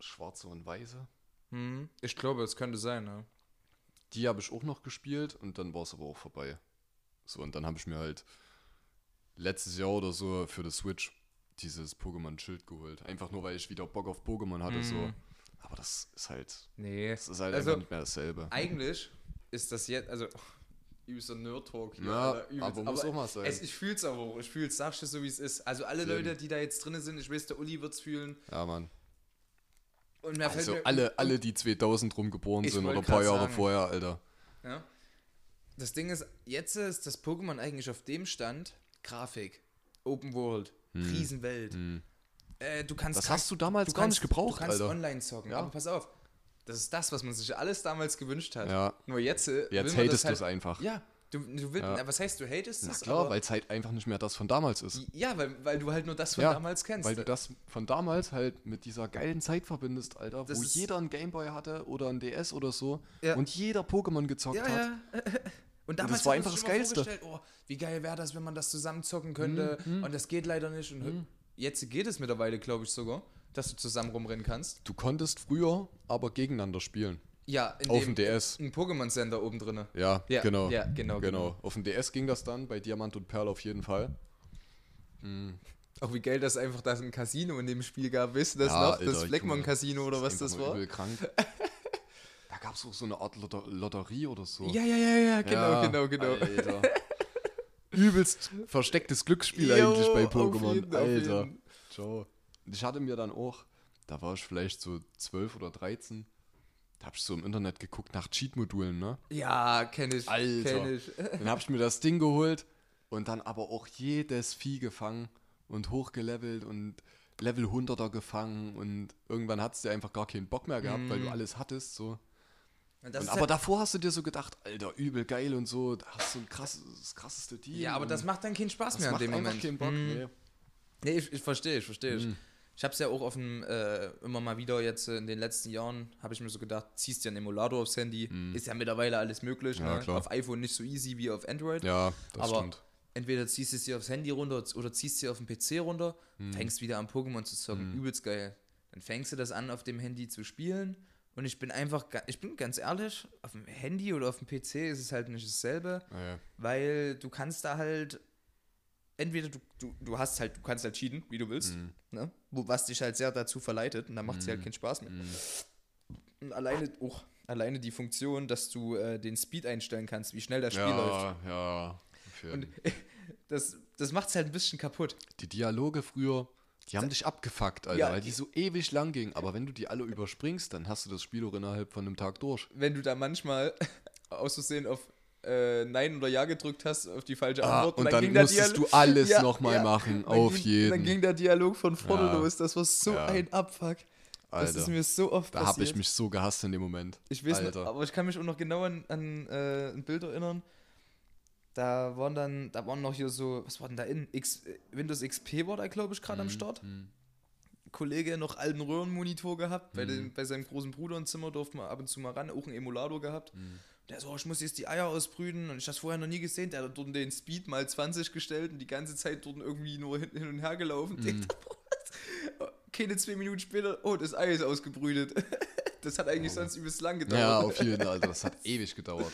schwarze und weiße. Hm, ich glaube, es könnte sein, ne? Die habe ich auch noch gespielt und dann war es aber auch vorbei. So, und dann habe ich mir halt letztes Jahr oder so für die Switch dieses Pokémon Schild geholt. Einfach nur, weil ich wieder Bock auf Pokémon hatte, so. Mhm. Aber das ist halt, Nee. das ist halt Also, einfach nicht mehr dasselbe. Eigentlich ist das jetzt, also übelster Nerd-Talk hier. Ja, Alter, aber muss auch mal sein. Es, ich fühl's aber auch. Ich fühl's, sagst du so, wie es ist. Also alle Eben. Leute, die da jetzt drin sind, ich weiß, der Uli wird's fühlen. Ja, Mann. Und mir Also alle, alle, die 2000 rum geboren Ich sind oder ein paar Jahre sagen. vorher, Alter. Ja. Das Ding ist, jetzt ist das Pokémon eigentlich auf dem Stand, Grafik, Open World, Riesenwelt. Äh, du kannst Hm. Das hast du damals du gar kannst, nicht gebraucht, Du kannst Alter. online zocken, Ja. aber pass auf. Das ist das, was man sich alles damals gewünscht hat. Ja. Nur jetzt, äh, Jetzt hatest das du es einfach. Ja, du, du willst, Ja. was heißt, du hatest Na es? klar, weil es halt einfach nicht mehr das von damals ist. Ja, weil, weil du halt nur das von Ja, damals kennst. Weil du das von damals halt mit dieser geilen Zeit verbindest, Alter, Das wo jeder einen Gameboy hatte oder ein DS oder so Ja. und jeder Pokémon gezockt hat. Und damals das war einfach das Geilste. vorgestellt, Oh, wie geil wäre das, wenn man das zusammen zocken könnte. Mhm, Und das geht leider nicht. Und jetzt geht es mittlerweile, glaube ich sogar, dass du zusammen rumrennen kannst. Du konntest früher aber gegeneinander spielen. Ja, in Auf dem DS. Ein Pokémon-Sender oben drin. Ja, Ja, genau. ja, genau, genau. Auf dem DS ging das dann, bei Diamant und Perl auf jeden Fall. Auch wie geil, dass einfach da ein Casino in dem Spiel gab. Wisst ihr das Ja, noch? Alter, das Fleckmann-Casino oder was das war? Übel krank. da gab es auch so eine Art Lotter Lotterie oder so. Ja, ja, ja, ja, genau, Ja, genau, genau. Alter. Übelst verstecktes Glücksspiel Jo, eigentlich bei Pokémon. jeden, Alter. Ciao. Ich hatte mir dann auch, da war ich vielleicht so 12 oder 13, da habe ich so im Internet geguckt nach Cheat-Modulen, ne? Ja, kenn ich. Alter. Kenn ich. Dann habe ich mir das Ding geholt und dann aber auch jedes Vieh gefangen und hochgelevelt und Level 100er gefangen und irgendwann hattest du einfach gar keinen Bock mehr gehabt, weil du alles hattest, so. Und Und aber halt, davor hast du dir so gedacht, Alter, übel geil und so, da hast du ein krasses, das krasseste Team. ja, aber das macht dann keinen Spaß mehr in dem Moment. keinen Bock. Mhm. Nee. Nee, ich, ich verstehe, ich verstehe. Mhm. Ich habe es ja auch auf dem, äh, immer mal wieder jetzt äh, in den letzten Jahren, habe ich mir so gedacht, ziehst dir einen Emulator aufs Handy, ist ja mittlerweile alles möglich. Ja, ne? Auf iPhone nicht so easy wie auf Android. Ja, das aber stimmt. entweder ziehst du es dir aufs Handy runter oder ziehst es dir auf den PC runter, Mhm. fängst wieder an Pokémon zu zocken, übelst geil. Dann fängst du das an, auf dem Handy zu spielen und ich bin einfach, ich bin ganz ehrlich, auf dem Handy oder auf dem PC ist es halt nicht dasselbe, Ja, weil du kannst da halt, entweder du, du, du hast halt, du kannst halt cheaten, wie du willst, Mhm. ne? Was dich halt sehr dazu verleitet und dann macht es halt keinen Spaß mehr. Mhm. Und alleine, oh, alleine die Funktion, dass du äh, den Speed einstellen kannst, wie schnell das Spiel läuft. ja, ja. das, das macht es halt ein bisschen kaputt. die Dialoge früher, die haben dich abgefuckt, Alter, Ja. weil die so ewig lang gingen. Aber wenn du die alle überspringst, dann hast du das Spiel auch innerhalb von einem Tag durch. Wenn du da manchmal aus Versehen auf äh, Nein oder Ja gedrückt hast, auf die falsche Ah, Antwort. und dann der musstest du alles noch mal machen, Dann auf ging, jeden. Dann ging der Dialog von vorne Ja. los. Das war so Ja. ein Abfuck. Das Alter, ist mir so oft da passiert. habe ich mich so gehasst in dem Moment. Ich weiß Alter. nicht, aber ich kann mich auch noch genau an, an äh, ein Bild erinnern. Da waren dann, da waren noch hier so, was war denn da in? X, Windows XP war da, glaube ich, gerade Mhm, am Start. Kollege noch alten Röhrenmonitor gehabt, bei, Mhm. dem, bei seinem großen Bruder im Zimmer durfte man ab und zu mal ran, auch einen Emulator gehabt. Mhm. Der so, oh, ich muss jetzt die Eier ausbrüten und ich das vorher noch nie gesehen. Der hat dort den Speed mal 20 gestellt und die ganze Zeit dort irgendwie nur hin, und her gelaufen. Mhm. Keine zwei Minuten später, oh, das Ei ist ausgebrütet. Das hat eigentlich sonst übelst lang gedauert. Ja, auf jeden Fall, Alter. Das hat ewig gedauert.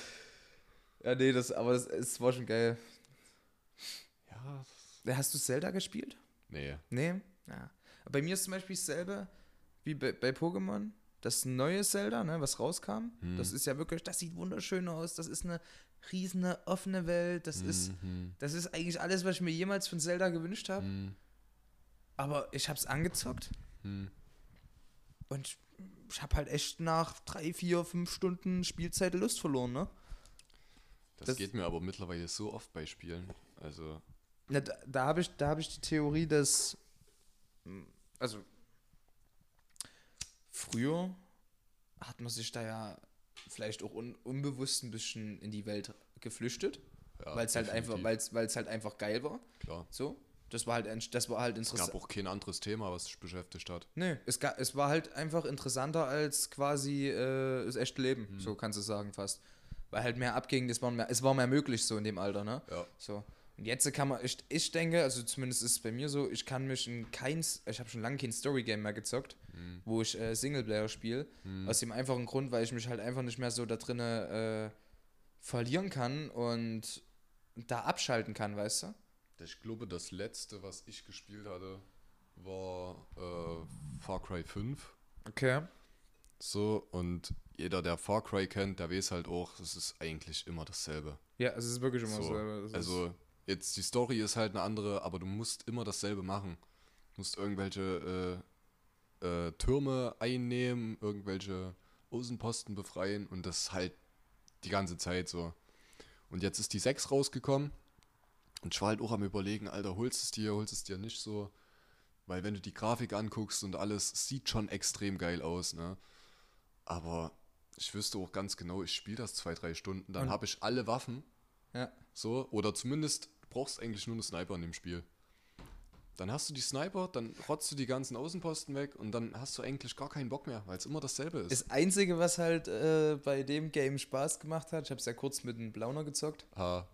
Ja, nee, das, aber das, es war schon geil. Ja, Hast du Zelda gespielt? nee. Nee? Ja. Bei mir ist zum Beispiel dasselbe wie bei, bei Pokémon. Das neue Zelda, ne, was rauskam, Hm. das ist ja wirklich, das sieht wunderschön aus. Das ist eine riesige offene Welt. Das ist, Mhm. das ist eigentlich alles, was ich mir jemals von Zelda gewünscht habe. Mhm. Aber ich hab's angezockt Mhm. und ich, ich habe halt echt nach drei, vier, fünf Stunden Spielzeit Lust verloren, ne? Das, Das- geht mir aber mittlerweile so oft bei Spielen. Also, Na, da da habe ich, da hab ich die Theorie, dass. Also. Früher hat man sich da ja vielleicht auch un, unbewusst ein bisschen in die Welt geflüchtet, ja, weil es halt einfach, definitiv, weil es halt einfach geil war. Klar. So. Das war halt, das war halt Es interessant. gab auch kein anderes Thema, was dich beschäftigt hat. Nee, es, ga, es war halt einfach interessanter als quasi äh, das echte Leben, Mhm. so kannst du sagen fast. Weil halt mehr abging, es war mehr, es war mehr möglich so in dem Alter, ne? Ja. So. Und jetzt kann man, ich, ich denke, also zumindest ist es bei mir so, ich kann mich in keins, ich habe schon lange kein Story-Game mehr gezockt, Mhm. wo ich äh, Singleplayer spiele. Aus dem einfachen Grund, weil ich mich halt einfach nicht mehr so da drinne äh, verlieren kann und da abschalten kann, weißt du? Ich glaube, das letzte, was ich gespielt hatte, war äh, Far Cry 5. Okay. So, und jeder, der Far Cry kennt, der weiß halt auch, es ist eigentlich immer dasselbe. Ja, es ist wirklich immer So, es ist- also, jetzt die Story ist halt eine andere, aber du musst immer dasselbe machen. Du musst irgendwelche äh, äh, Türme einnehmen, irgendwelche Außenposten befreien und das halt die ganze Zeit so. Und jetzt ist die 6 rausgekommen und ich war halt auch am überlegen, Alter, holst es dir, holst es dir nicht so. Weil wenn du die Grafik anguckst und alles, es sieht schon extrem geil aus, ne? Aber ich wüsste auch ganz genau, ich spiele das zwei, drei Stunden, dann habe ich alle Waffen. Ja. So, oder zumindest du brauchst eigentlich nur eine Sniper in dem Spiel. Dann hast du die Sniper, dann rotzt du die ganzen Außenposten weg und dann hast du eigentlich gar keinen Bock mehr, weil es immer dasselbe ist. Das Einzige, was halt äh, bei dem Game Spaß gemacht hat, ich habe es ja kurz mit einem Blauner gezockt. ah,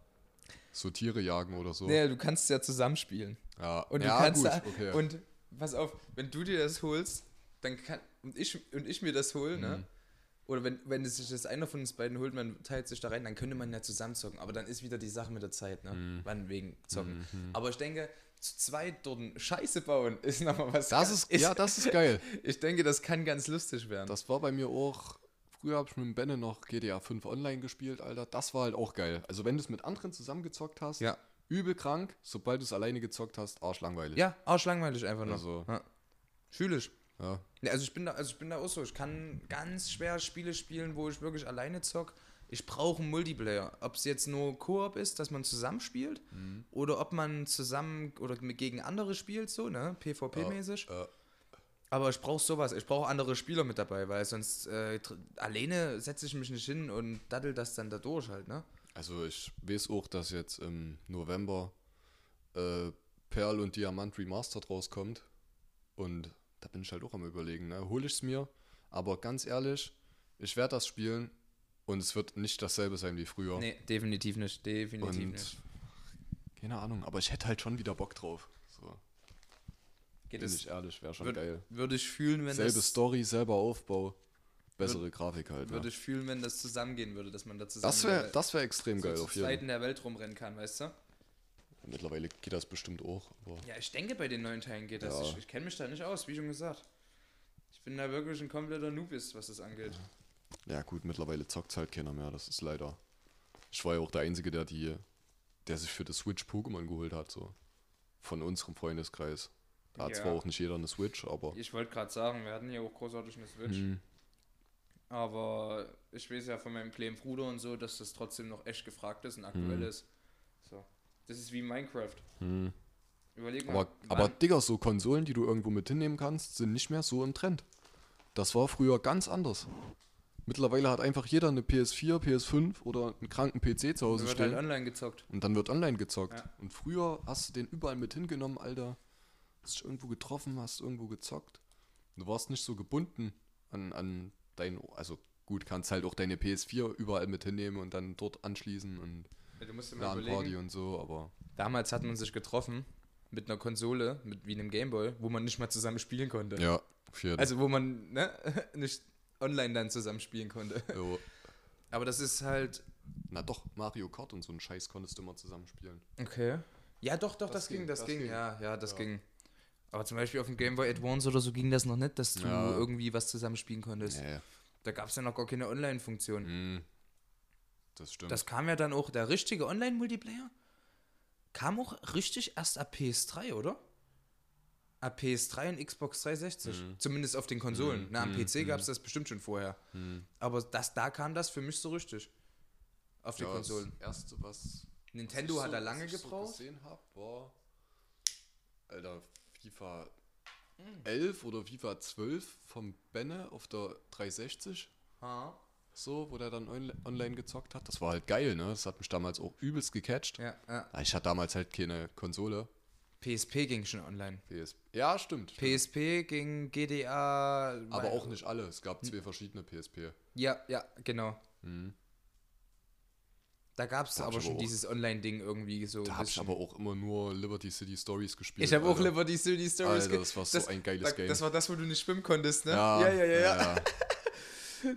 so Tiere jagen oder so. Nee, du kannst ja zusammenspielen. Ja, Und du ja kannst gut, da, okay. und pass auf, wenn du dir das holst, dann kann und ich und ich mir das hole, Mhm. ne? Oder wenn, wenn es sich das einer von uns beiden holt, man teilt sich da rein, dann könnte man ja zusammen zocken. Aber dann ist wieder die Sache mit der Zeit, ne? Mhm. Wann wegen zocken. Aber ich denke, zu zweit dort Scheiße bauen ist nochmal was. das ganz- ist, ja, das ist geil. Ich denke, das kann ganz lustig werden. Das war bei mir auch. Früher habe ich mit dem Benne noch GTA 5 online gespielt, Alter. Das war halt auch geil. Also, wenn du es mit anderen zusammengezockt hast, Ja. übel krank. Sobald du es alleine gezockt hast, arschlangweilig. ja, arschlangweilig einfach noch. Also- ja. Fühl ich. Ja. Ja, also ich bin da, also ich bin da auch so. Ich kann ganz schwer Spiele spielen, wo ich wirklich alleine zock. Ich brauche einen Multiplayer. Ob es jetzt nur Koop ist, dass man zusammenspielt, oder ob man zusammen oder gegen andere spielt, so, ne? PvP-mäßig. äh. Aber ich brauche sowas. Ich brauche andere Spieler mit dabei, weil sonst äh, alleine setze ich mich nicht hin und daddel das dann da durch halt, ne? Also, ich weiß auch, dass jetzt im November äh, Perl und Diamant Remastered rauskommt. Und da bin ich halt auch am Überlegen, ne? Hole ich es mir, aber ganz ehrlich, ich werde das spielen und es wird nicht dasselbe sein wie früher. Nee, definitiv nicht. Definitiv und nicht. keine Ahnung, aber ich hätte halt schon wieder Bock drauf. So, Geht bin es, ich ehrlich, wäre schon würd- geil. Würde ich fühlen, wenn Selbe das, Story, selber Aufbau, bessere Grafik halt. würde Ja. ich fühlen, wenn das zusammengehen würde, dass man da zusammen Das wäre das wär extrem so geil auf jeden Fall. der Welt rumrennen kann, weißt du? Mittlerweile geht das bestimmt auch. Ja, ich denke, bei den neuen Teilen geht das. Ja. Ich, ich kenne mich da nicht aus, wie schon gesagt. Ich bin da wirklich ein kompletter Noobist, was das angeht. ja gut, mittlerweile zockt halt keiner mehr. Das ist leider. Ich war ja auch der Einzige, der die, der sich für das Switch Pokémon geholt hat, so. Von unserem Freundeskreis. Da hat Ja. zwar auch nicht jeder eine Switch, aber. Ich wollte gerade sagen, wir hatten ja auch großartig eine Switch. Hm, Aber ich weiß ja von meinem kleinen Bruder und so, dass das trotzdem noch echt gefragt ist und aktuell ist. Das ist wie Minecraft. hm. Überleg mal. Aber, aber Digga, so Konsolen, die du irgendwo mit hinnehmen kannst, sind nicht mehr so im Trend. Das war früher ganz anders. Mittlerweile hat einfach jeder eine PS4, PS5 oder einen kranken PC zu Hause wird stehen. halt online gezockt. und dann wird online gezockt. Ja. Und früher hast du den überall mit hingenommen, Alter. Hast dich irgendwo getroffen, hast irgendwo gezockt. Du warst nicht so gebunden an, an dein. Also gut, kannst halt auch deine PS4 überall mit hinnehmen und dann dort anschließen und Ja, du musst dir mal überlegen. und so, aber. Damals hat man sich getroffen mit einer Konsole, mit, wie einem Gameboy, wo man nicht mal zusammen spielen konnte. Ja, auf jeden Also wo man ne, nicht online dann zusammen spielen konnte. Jo. Aber das ist halt. Na doch, Mario Kart und so einen Scheiß konntest du immer zusammenspielen. Okay. Ja, doch, doch, das, Das ging, ging, das, das ging, ging. ja, ja, das Ja. ging. Aber zum Beispiel auf dem Game Boy Advance oder so ging das noch nicht, dass du Ja. irgendwie was zusammen spielen konntest. Nee. Da gab es ja noch gar keine Online-Funktion. Hm. Das stimmt. Das kam ja dann auch, der richtige Online-Multiplayer kam auch richtig erst ab PS3, oder? Ab PS3 und Xbox 360. Mhm. Zumindest auf den Konsolen. Na, am PC gab es das bestimmt schon vorher. Hm. Aber das, da kam das für mich so richtig. Auf die ja, Konsolen. Das erste, was. Nintendo was hat so, da lange was ich gebraucht. So gesehen hab, war. Alter, FIFA Hm. 11 oder FIFA 12 vom Benne auf der 360. Ah. So, wo der dann onli- online gezockt hat. Das war halt geil, ne? Das hat mich damals auch übelst gecatcht. Ja, ja. Ah, Ich hatte damals halt keine Konsole. PSP ging schon online. PS ja, stimmt. stimmt. PSP ging GDA. Aber auch nicht alle. Es gab zwei verschiedene PSP. Ja, ja, genau. Mhm. Da gab es aber schon aber dieses Online-Ding irgendwie so. Da habe ich aber auch immer nur Liberty City Stories gespielt. Ich habe auch. Liberty City Stories Alter, ge- das war so ein geiles da, Game. Das war das, wo du nicht schwimmen konntest, ne? Ja, ja, ja, ja. ja. ja.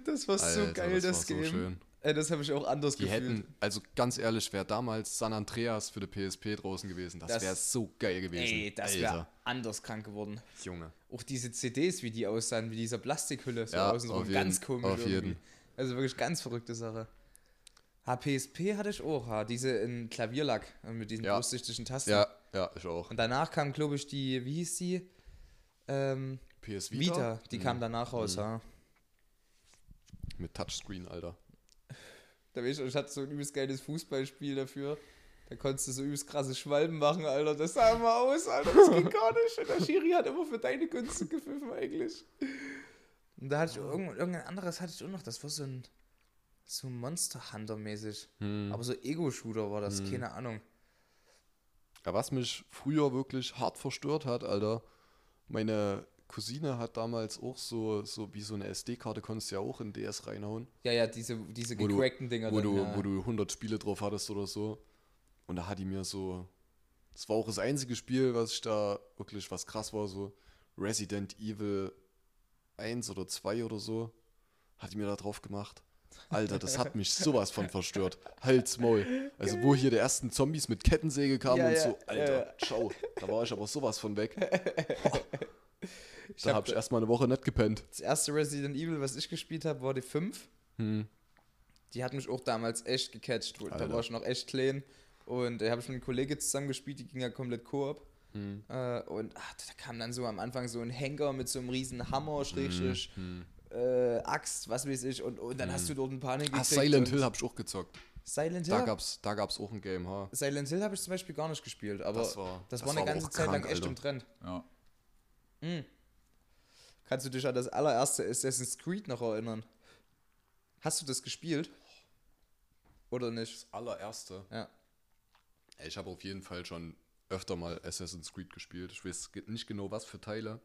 Das war so Alter, geil, das, war so Game. schön. Ey, das habe ich auch anders Die gefühlt. hätten, also ganz ehrlich, wäre damals San Andreas für die PSP draußen gewesen. Das, Das- wäre so geil gewesen. Ey, das wäre anders krank geworden. Junge. Auch diese CDs, wie die aussahen, wie dieser Plastikhülle, so Ja, außenrum, jeden- ganz komisch. auf irgendwie. jeden. Also wirklich ganz verrückte Sache. HPSP hatte ich auch, ha, diese in Klavierlack äh, mit diesen Ja. durchsichtigen Tasten. Ja, ja, ich auch. Und danach kam, glaube ich, die, wie hieß die? Ähm, PS Vita. Vita, die Mhm. kam danach raus, ha. Mit Touchscreen, Alter. Da ich, ich hatte so ein übelst geiles Fußballspiel dafür. Da konntest du so übelst krasse Schwalben machen, Alter. Das sah immer aus, Alter. Das ging gar nicht. Und der Schiri hat immer für deine Künste gepfiffen, eigentlich. Und da hatte ich irgend, irgendein anderes hatte ich auch noch. Das war so ein so Monster Hunter mäßig. Hm. Aber so Ego-Shooter war das, keine Ahnung. Ja, was mich früher wirklich hart verstört hat, Alter, meine Cousine hat damals auch so, so wie so eine SD-Karte konntest du ja auch in DS reinhauen, Ja, ja, diese, diese gecrackten Dinger wo dann, du, ja. wo du 100 Spiele drauf hattest oder so. Und da hat die mir so, das war auch das einzige Spiel, was ich da wirklich, was krass war, so Resident Evil 1 oder 2 oder so, hat die mir da drauf gemacht. Alter, das hat mich sowas von verstört. Halt's Maul. Also wo hier die ersten Zombies mit Kettensäge kamen Ja, und ja, so, Alter, ja. ciao. Da war ich aber sowas von weg. Ich Da hab- habe ich erstmal eine Woche nicht gepennt. Das erste Resident Evil, was ich gespielt habe, war die 5. Hm. Die hat mich auch damals echt gecatcht. Da Alter. war ich noch echt klein. Und da habe ich mit einem Kollegen zusammen gespielt, die ging ja komplett Koop. Hm. Äh, und ach, da kam dann so am Anfang so ein Henker mit so einem riesen Hammer, Schrägstrich, Hm. äh, Axt, was weiß ich. Und, und dann hast du dort ein Panik Ah, gekriegt Silent und- Hill habe ich auch gezockt. Silent Hill? Da gab's, da gab's auch ein Game, ha. Silent Hill habe ich zum Beispiel gar nicht gespielt, aber Das war- das das war eine war ganze Zeit lang krank, echt Alter. im Trend. Ja. Kannst du dich an das allererste Assassin's Creed noch erinnern? Hast du das gespielt? Oder nicht? Das allererste. Ja. Ich habe auf jeden Fall schon öfter mal Assassin's Creed gespielt. Ich weiß nicht genau, was für Teile.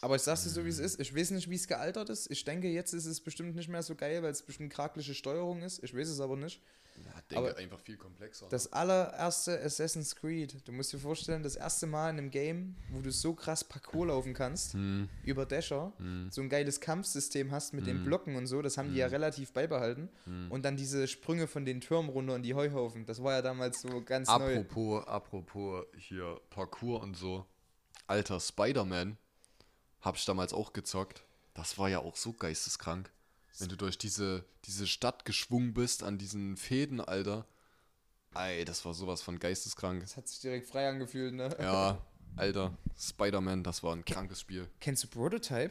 Aber ich sag's dir so, wie es ist. Ich weiß nicht, wie es gealtert ist. Ich denke, jetzt ist es bestimmt nicht mehr so geil, weil es bestimmt krakliche Steuerung ist. Ich weiß es aber nicht. Ja, denke Aber einfach viel komplexer. Das allererste Assassin's Creed. Du musst dir vorstellen, das erste Mal in einem Game, wo du so krass Parkour laufen kannst, Hm. über Dasher, so ein geiles Kampfsystem hast mit Hm. den Blocken und so, das haben die ja relativ beibehalten. Und dann diese Sprünge von den Türmen runter in die Heuhaufen. Das war ja damals so ganz neu. apropos, apropos hier Parkour und so. Alter, Spider-Man habe ich damals auch gezockt. Das war ja auch so geisteskrank. Wenn du durch diese, diese Stadt geschwungen bist an diesen Fäden, Alter. Ey, das war sowas von geisteskrank. Das hat sich direkt frei angefühlt, ne? Ja, Alter, Spider-Man, das war ein krankes Spiel. Kennst du Prototype?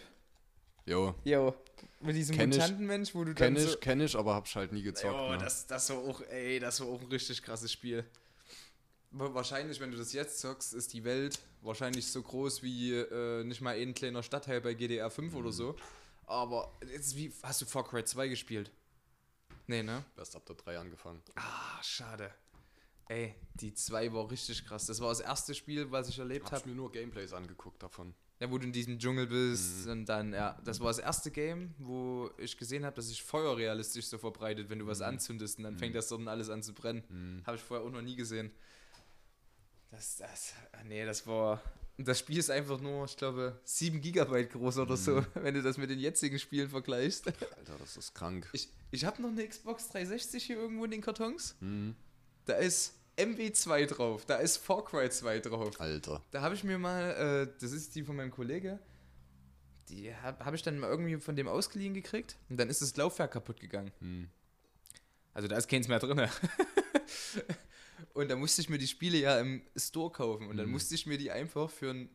Jo, Jo, mit diesem Kenn ich. Mutantenmensch, wo du kenn dann ich, so... kenn ich, aber hab ich halt nie gezockt. Oh, ne? das, das war auch, ey, das war auch ein richtig krasses Spiel. Wa- Wahrscheinlich, wenn du das jetzt zockst, ist die Welt wahrscheinlich so groß wie äh, nicht mal ein kleiner Stadtteil bei GDR 5 oder so. Aber jetzt wie, hast du Far Cry 2 gespielt? Nee, ne? Erst ab der 3 angefangen. Ah, schade. Ey, die 2 war richtig krass. Das war das erste Spiel, was ich erlebt Hab ich habe. mir nur Gameplays angeguckt davon. Ja, wo du in diesem Dschungel bist und dann, ja, das war das erste Game, wo ich gesehen habe, dass sich Feuer realistisch so verbreitet, wenn du was anzündest und dann fängt das dort alles an zu brennen. Habe ich vorher auch noch nie gesehen. Das, das, nee, das war, das Spiel ist einfach nur, ich glaube, 7 Gigabyte groß oder so, wenn du das mit den jetzigen Spielen vergleichst. Alter, das ist krank. Ich, ich habe noch eine Xbox 360 hier irgendwo in den Kartons. Mhm. Da ist MW2 drauf, da ist Far Cry 2 drauf. Alter. Da habe ich mir mal, äh, das ist die von meinem Kollege, die habe hab ich dann mal irgendwie von dem ausgeliehen gekriegt und dann ist das Laufwerk kaputt gegangen. Hm. Also da ist keins mehr drin. und da musste ich mir die Spiele ja im Store kaufen und dann musste ich mir die einfach für ein.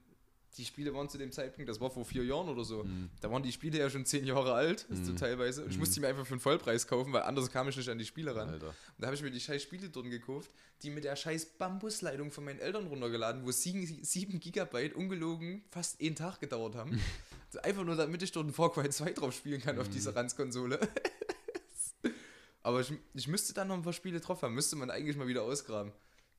Die Spiele waren zu dem Zeitpunkt, das war vor vier Jahren oder so. Da waren die Spiele ja schon zehn Jahre alt, ist so teilweise. Und ich musste die mir einfach für einen Vollpreis kaufen, weil anders kam ich nicht an die Spiele ran. Alter. Und da habe ich mir die scheiß Spiele drin gekauft, die mit der scheiß Bambusleitung von meinen Eltern runtergeladen, wo 7, 7 Gigabyte ungelogen fast einen Tag gedauert haben. Also Einfach nur, damit ich dort ein Far Cry 2 drauf spielen kann auf dieser Ranz-Konsole. Aber ich, ich müsste dann noch ein paar Spiele drauf haben. Müsste man eigentlich mal wieder ausgraben,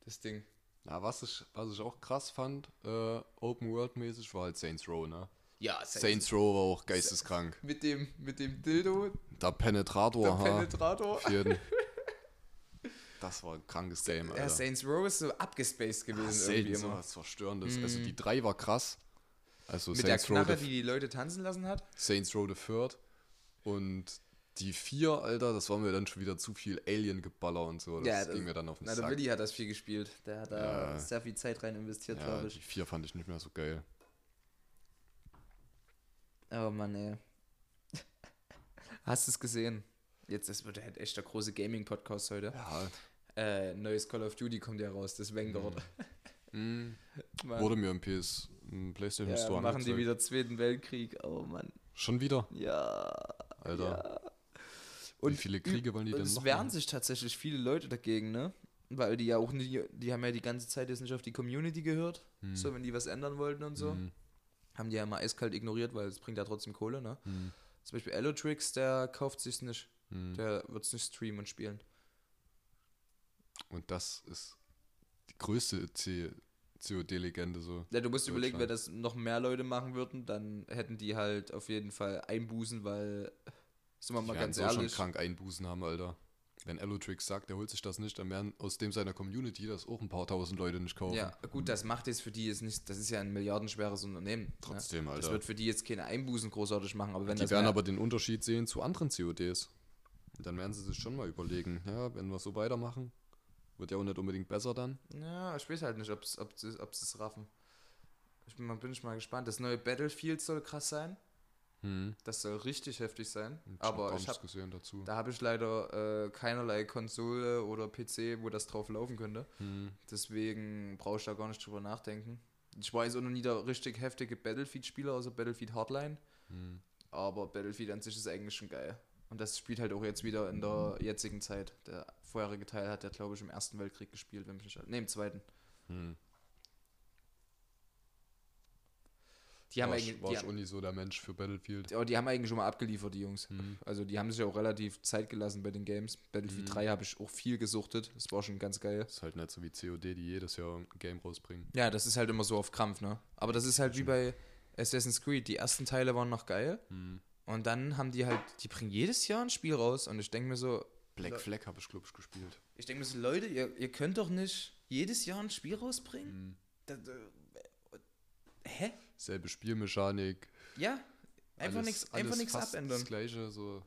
das Ding. Na, was ich, was ich auch krass fand, äh, Open World mäßig, war halt Saints Row, ne? Ja, Saints Row war auch geisteskrank. Mit dem, mit dem Dildo, Der Penetrator, der ha. Penetrator. Das war ein krankes Game, Alter. Ja, Saints Row ist so abgespaced gewesen Ah, irgendwie selten immer. sowas Verstörendes. Also die 3 war krass. Also Mit der Saints Row, Knarre, the, die die Leute tanzen lassen hat. Saints Row the Third. Und die 4, Alter, das war mir dann schon wieder zu viel Alien-Geballer und so. Das, ging mir dann auf den Na, der Sack. Willi hat das viel gespielt. Der hat da Ja. sehr viel Zeit rein investiert, Ja, glaube die ich. 4 fand ich nicht mehr so geil. Oh Mann, ey. Hast du es gesehen? Jetzt, das wird halt echt der große Gaming-Podcast heute. Ja, Äh, neues Call of Duty kommt ja raus, das Vanguard. Mann. wurde mir im PS, im PlayStation ja, Store machen die angezeigt. wieder Zweiten Weltkrieg. Oh Mann. Schon wieder? Ja. Alter. Ja. Wie viele Kriege wollen die denn es noch wehren machen? sich tatsächlich viele Leute dagegen, ne? Weil die ja auch nicht, die haben ja die ganze Zeit jetzt nicht auf die Community gehört. So, wenn die was ändern wollten und so. Hm, Haben die ja immer eiskalt ignoriert, weil es bringt ja trotzdem Kohle, ne? hm, Zum Beispiel Allotrix, der kauft sich's nicht. hm. Der wird's nicht streamen und spielen. Und das ist die größte COD-Legende so. Ja, du musst überlegen, wenn das noch mehr Leute machen würden, dann hätten die halt auf jeden Fall Einbußen, weil, sind wir Die mal werden ganz so schon ehrlich, krank Einbußen haben, Alter. wenn Allotrix sagt, er holt sich das nicht, dann werden aus dem seiner Community das auch ein paar tausend Leute nicht kaufen. Ja, gut, das macht jetzt für die jetzt nicht, das ist ja ein milliardenschweres Unternehmen. Trotzdem, ne? Das Alter. wird für die jetzt keine Einbußen großartig machen, aber wenn Die das werden aber den Unterschied sehen zu anderen CODs. Dann werden sie sich schon mal überlegen, ja, wenn wir so weitermachen, wird ja auch nicht unbedingt besser dann. Ja, ich weiß halt nicht, ob sie es raffen. Ich bin, bin ich mal gespannt. Das neue Battlefield soll krass sein. Hm. Das soll richtig heftig sein. Ich Aber ich hab, dazu. da habe ich leider äh, keinerlei Konsole oder PC, wo das drauf laufen könnte. Hm. Deswegen brauche ich da gar nicht drüber nachdenken. Ich weiß auch noch nie der richtig heftige Battlefield-Spieler, also Battlefield Hardline. Hm. Aber Battlefield an sich ist eigentlich schon geil. Und das spielt halt auch jetzt wieder in der jetzigen Zeit. Der vorherige Teil hat er, glaube ich, im Ersten Weltkrieg gespielt, wenn mich nicht Ne, im Zweiten. Hm. Die haben, war eigentlich, ich, war die, auch nie so der Mensch für Battlefield. aber die haben eigentlich schon mal abgeliefert, die Jungs. Hm. Also die haben sich auch relativ Zeit gelassen bei den Games. Battlefield Mhm. 3 habe ich auch viel gesuchtet. Das war schon ganz geil. Ist halt nicht so wie COD, die jedes Jahr ein Game rausbringen. Ja, das ist halt immer so auf Krampf, ne? Aber das ist halt wie bei Assassin's Creed. Die ersten Teile waren noch geil. Hm. Und dann haben die halt, die bringen jedes Jahr ein Spiel raus. Und ich denke mir so, Black. Flag habe ich, glaube ich, gespielt. ich denke mir so, Leute, ihr, ihr könnt doch nicht jedes Jahr ein Spiel rausbringen? Hm. Das, äh, hä? Selbe Spielmechanik. Ja, einfach nichts einfach nichts abändern. Das gleiche, so.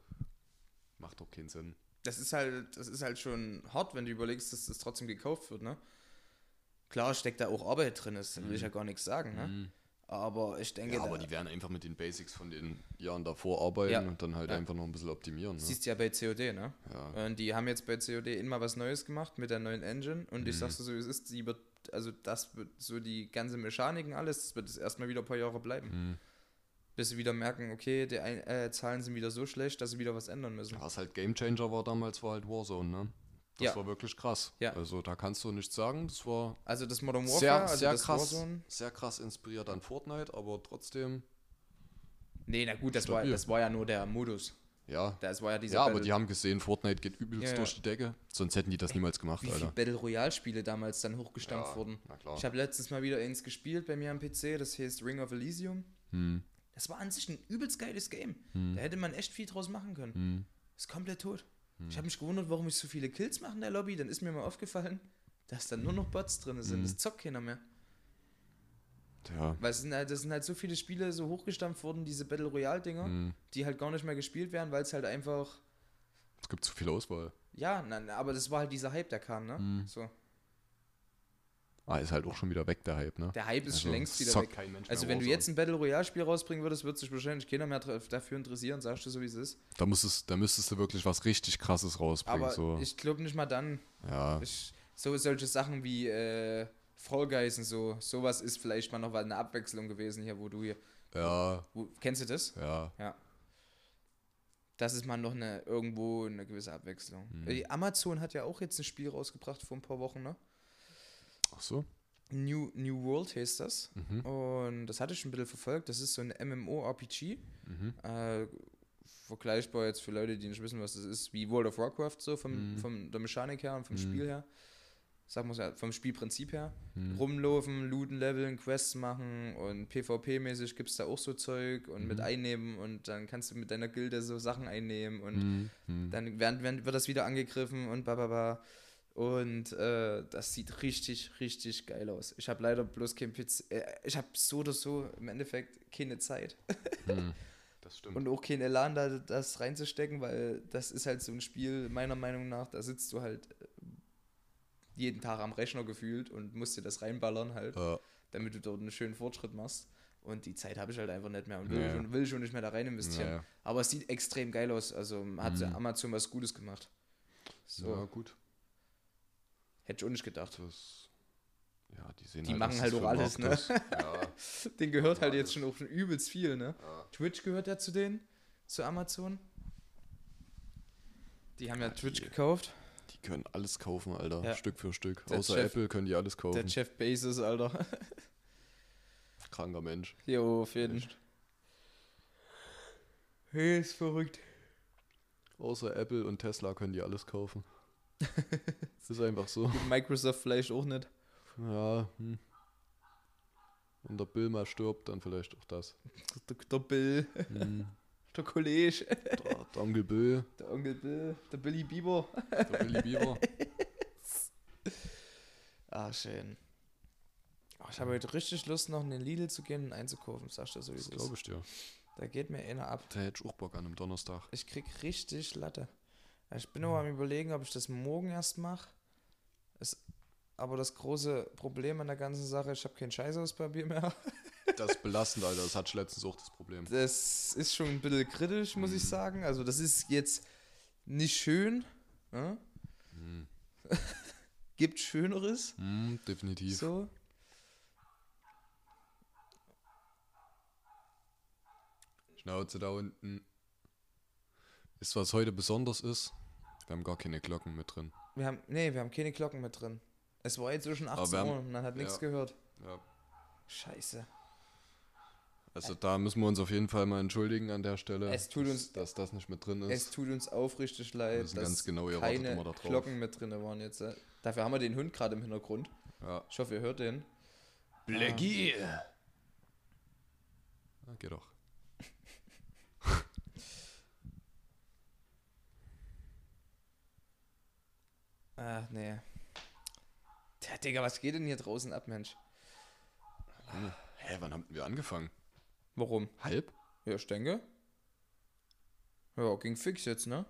Macht doch keinen Sinn. Das ist halt, das ist halt schon hart, wenn du überlegst, dass das trotzdem gekauft wird, ne? Klar steckt da auch Arbeit drin, das will ich ja gar nichts sagen, ne? Hm. Aber ich denke, Ja, aber die werden einfach mit den Basics von den Jahren davor arbeiten Ja. und dann halt Ja. einfach noch ein bisschen optimieren. Ne? siehst du ja bei COD, ne? Ja. Und die haben jetzt bei COD immer was Neues gemacht mit der neuen Engine und ich Mhm. sag's dir so, es ist, sie wird, also das wird so die ganze Mechaniken, alles, das wird jetzt erstmal wieder ein paar Jahre bleiben. Hm. Bis sie wieder merken, okay, die ein, äh, Zahlen sind wieder so schlecht, dass sie wieder was ändern müssen. Was halt Gamechanger war damals, war halt Warzone, ne? Das Ja. war wirklich krass. Ja. Also da kannst du nichts sagen. Das war Also das Modern Warfare, sehr, also sehr das krass, Warzone. sehr krass inspiriert an Fortnite, aber trotzdem, Nee, na gut, das war, das war ja nur der Modus. Ja. Das war ja dieser Ja, aber Battle- die haben gesehen, Fortnite geht übelst Ja, durch die Decke. Sonst hätten die das niemals gemacht, wie Alter. Battle Royale Spiele damals dann hochgestampft Ja, wurden. na klar. Ich habe letztens mal wieder eins gespielt bei mir am PC, das heißt Ring of Elysium. Hm. Das war an sich ein übelst geiles Game. Hm. Da hätte man echt viel draus machen können. Hm. Ist komplett tot. Ich habe mich gewundert, warum ich so viele Kills mache in der Lobby. Dann ist mir mal aufgefallen, dass da nur noch Bots drin sind. Hm. Das zockt keiner mehr. Ja. Weil es sind halt, das sind halt so viele Spiele so hochgestampft worden, diese Battle Royale-Dinger, Hm. die halt gar nicht mehr gespielt werden, weil es halt einfach. Es gibt zu viel Auswahl. Ja, na, aber das war halt dieser Hype, der kam, ne? Hm. So. Ah, ist halt auch schon wieder weg, der Hype, ne? Der Hype ist schon Also, längst wieder weg. kein Mensch Also wenn du jetzt ein Battle Royale Spiel rausbringen würdest, wird sich wahrscheinlich keiner mehr dafür interessieren, sagst du so wie es ist. Da, musstest, da müsstest du wirklich was richtig krasses rausbringen. Aber so. ich glaube nicht mal dann. ja. Ich, so solche Sachen wie äh, Fall Guys und so, sowas ist vielleicht mal noch eine Abwechslung gewesen hier, wo du hier. ja, Wo, kennst du das? ja. Ja. Das ist mal noch eine irgendwo eine gewisse Abwechslung. Mhm. Äh, Amazon hat ja auch jetzt ein Spiel rausgebracht vor ein paar Wochen, ne? Ach so. New, New World heißt das. Mhm. Und das hatte ich ein bisschen verfolgt. Das ist so ein MMO-RPG. Mhm. Äh, vergleichbar jetzt für Leute, die nicht wissen, was das ist, wie World of Warcraft, so vom, Mhm. von der Mechanik her und vom Mhm. Spiel her. Sagen wir es ja, vom Spielprinzip her. Mhm. Rumlaufen, looten, leveln, Quests machen und PvP-mäßig gibt es da auch so Zeug und mit Mhm. einnehmen und dann kannst du mit deiner Gilde so Sachen einnehmen und Mhm. Mhm. dann werden, werden, wird das wieder angegriffen und bababa. Und äh, das sieht richtig, richtig geil aus. Ich habe leider bloß kein PC. Äh, ich habe so oder so im Endeffekt keine Zeit. Mhm. Das stimmt. Und auch kein Elan, da das reinzustecken, weil das ist halt so ein Spiel, meiner Meinung nach, da sitzt du halt jeden Tag am Rechner gefühlt und musst dir das reinballern halt, äh, damit du dort einen schönen Fortschritt machst. Und die Zeit habe ich halt einfach nicht mehr und will, Ja. schon, will schon nicht mehr da rein investieren. naja. Aber es sieht extrem geil aus. Also hat Mhm. Amazon was Gutes gemacht. So, Ja, gut. hätte ich auch nicht gedacht. Das, ja, die sehen Die halt, machen halt auch alles, ne? Ja, Den gehört halt Ja, jetzt das- schon auch schon übelst viel, ne? ja. Twitch gehört ja zu denen, zu Amazon. Die haben ja, Ja, Twitch gekauft. Die können alles kaufen, Alter. Ja. Stück für Stück. Der Außer Chef- Apple können die alles kaufen. Der Jeff Bezos, Alter. Kranker Mensch. Jo, auf jeden Echt. Hey, ist verrückt. Außer Apple und Tesla können die alles kaufen. ist einfach so. Microsoft vielleicht auch nicht. Ja, hm. Wenn der Bill mal stirbt, dann vielleicht auch das. Der, der Bill. Hm. Der Kollege, Der, der Onkel Bill, der Onkel Bill, der Billy Bieber. der Billy Bieber. Ah, schön. Oh, ich habe heute richtig Lust, noch in den Lidl zu gehen und einzukaufen, sagst du so, wie es ist. glaube ich dir. Da geht mir einer ab. Da hätte ich auch Bock an einem Donnerstag. Ich krieg richtig Latte. Ich bin nur am überlegen, ob ich das morgen erst mache. Aber das große Problem an der ganzen Sache, ich habe kein Scheißhauspapier mehr. Das ist belastend, Alter. Das hatte ich letztens auch das Problem. Das ist schon ein bisschen kritisch, muss ich sagen. Also das ist jetzt nicht schön. Ne? Mhm. Gibt Schöneres. Mhm, definitiv. So. Schnauze da unten. Ist was heute besonders ist? Wir haben gar keine Glocken mit drin. Wir haben, nee, wir haben keine Glocken mit drin. Es war jetzt schon Aber 18 wir haben- Uhr und man hat nichts ja. gehört. Ja. Scheiße. Also da müssen wir uns auf jeden Fall mal entschuldigen an der Stelle. Es tut dass, uns- dass das nicht mit drin Es ist. tut uns aufrichtig leid, dass ganz genau, keine immer da drauf. Glocken mit drin waren jetzt. äh. Dafür haben wir den Hund gerade im Hintergrund. Ja. Ich hoffe, ihr hört den. Blackie! Ja, geht doch. Ach, nee. Tja, Digga, was geht denn hier draußen ab, Mensch? Hä, wann haben wir angefangen? Warum? Halb? Ja, ich denke. Ja, ging fix jetzt, ne?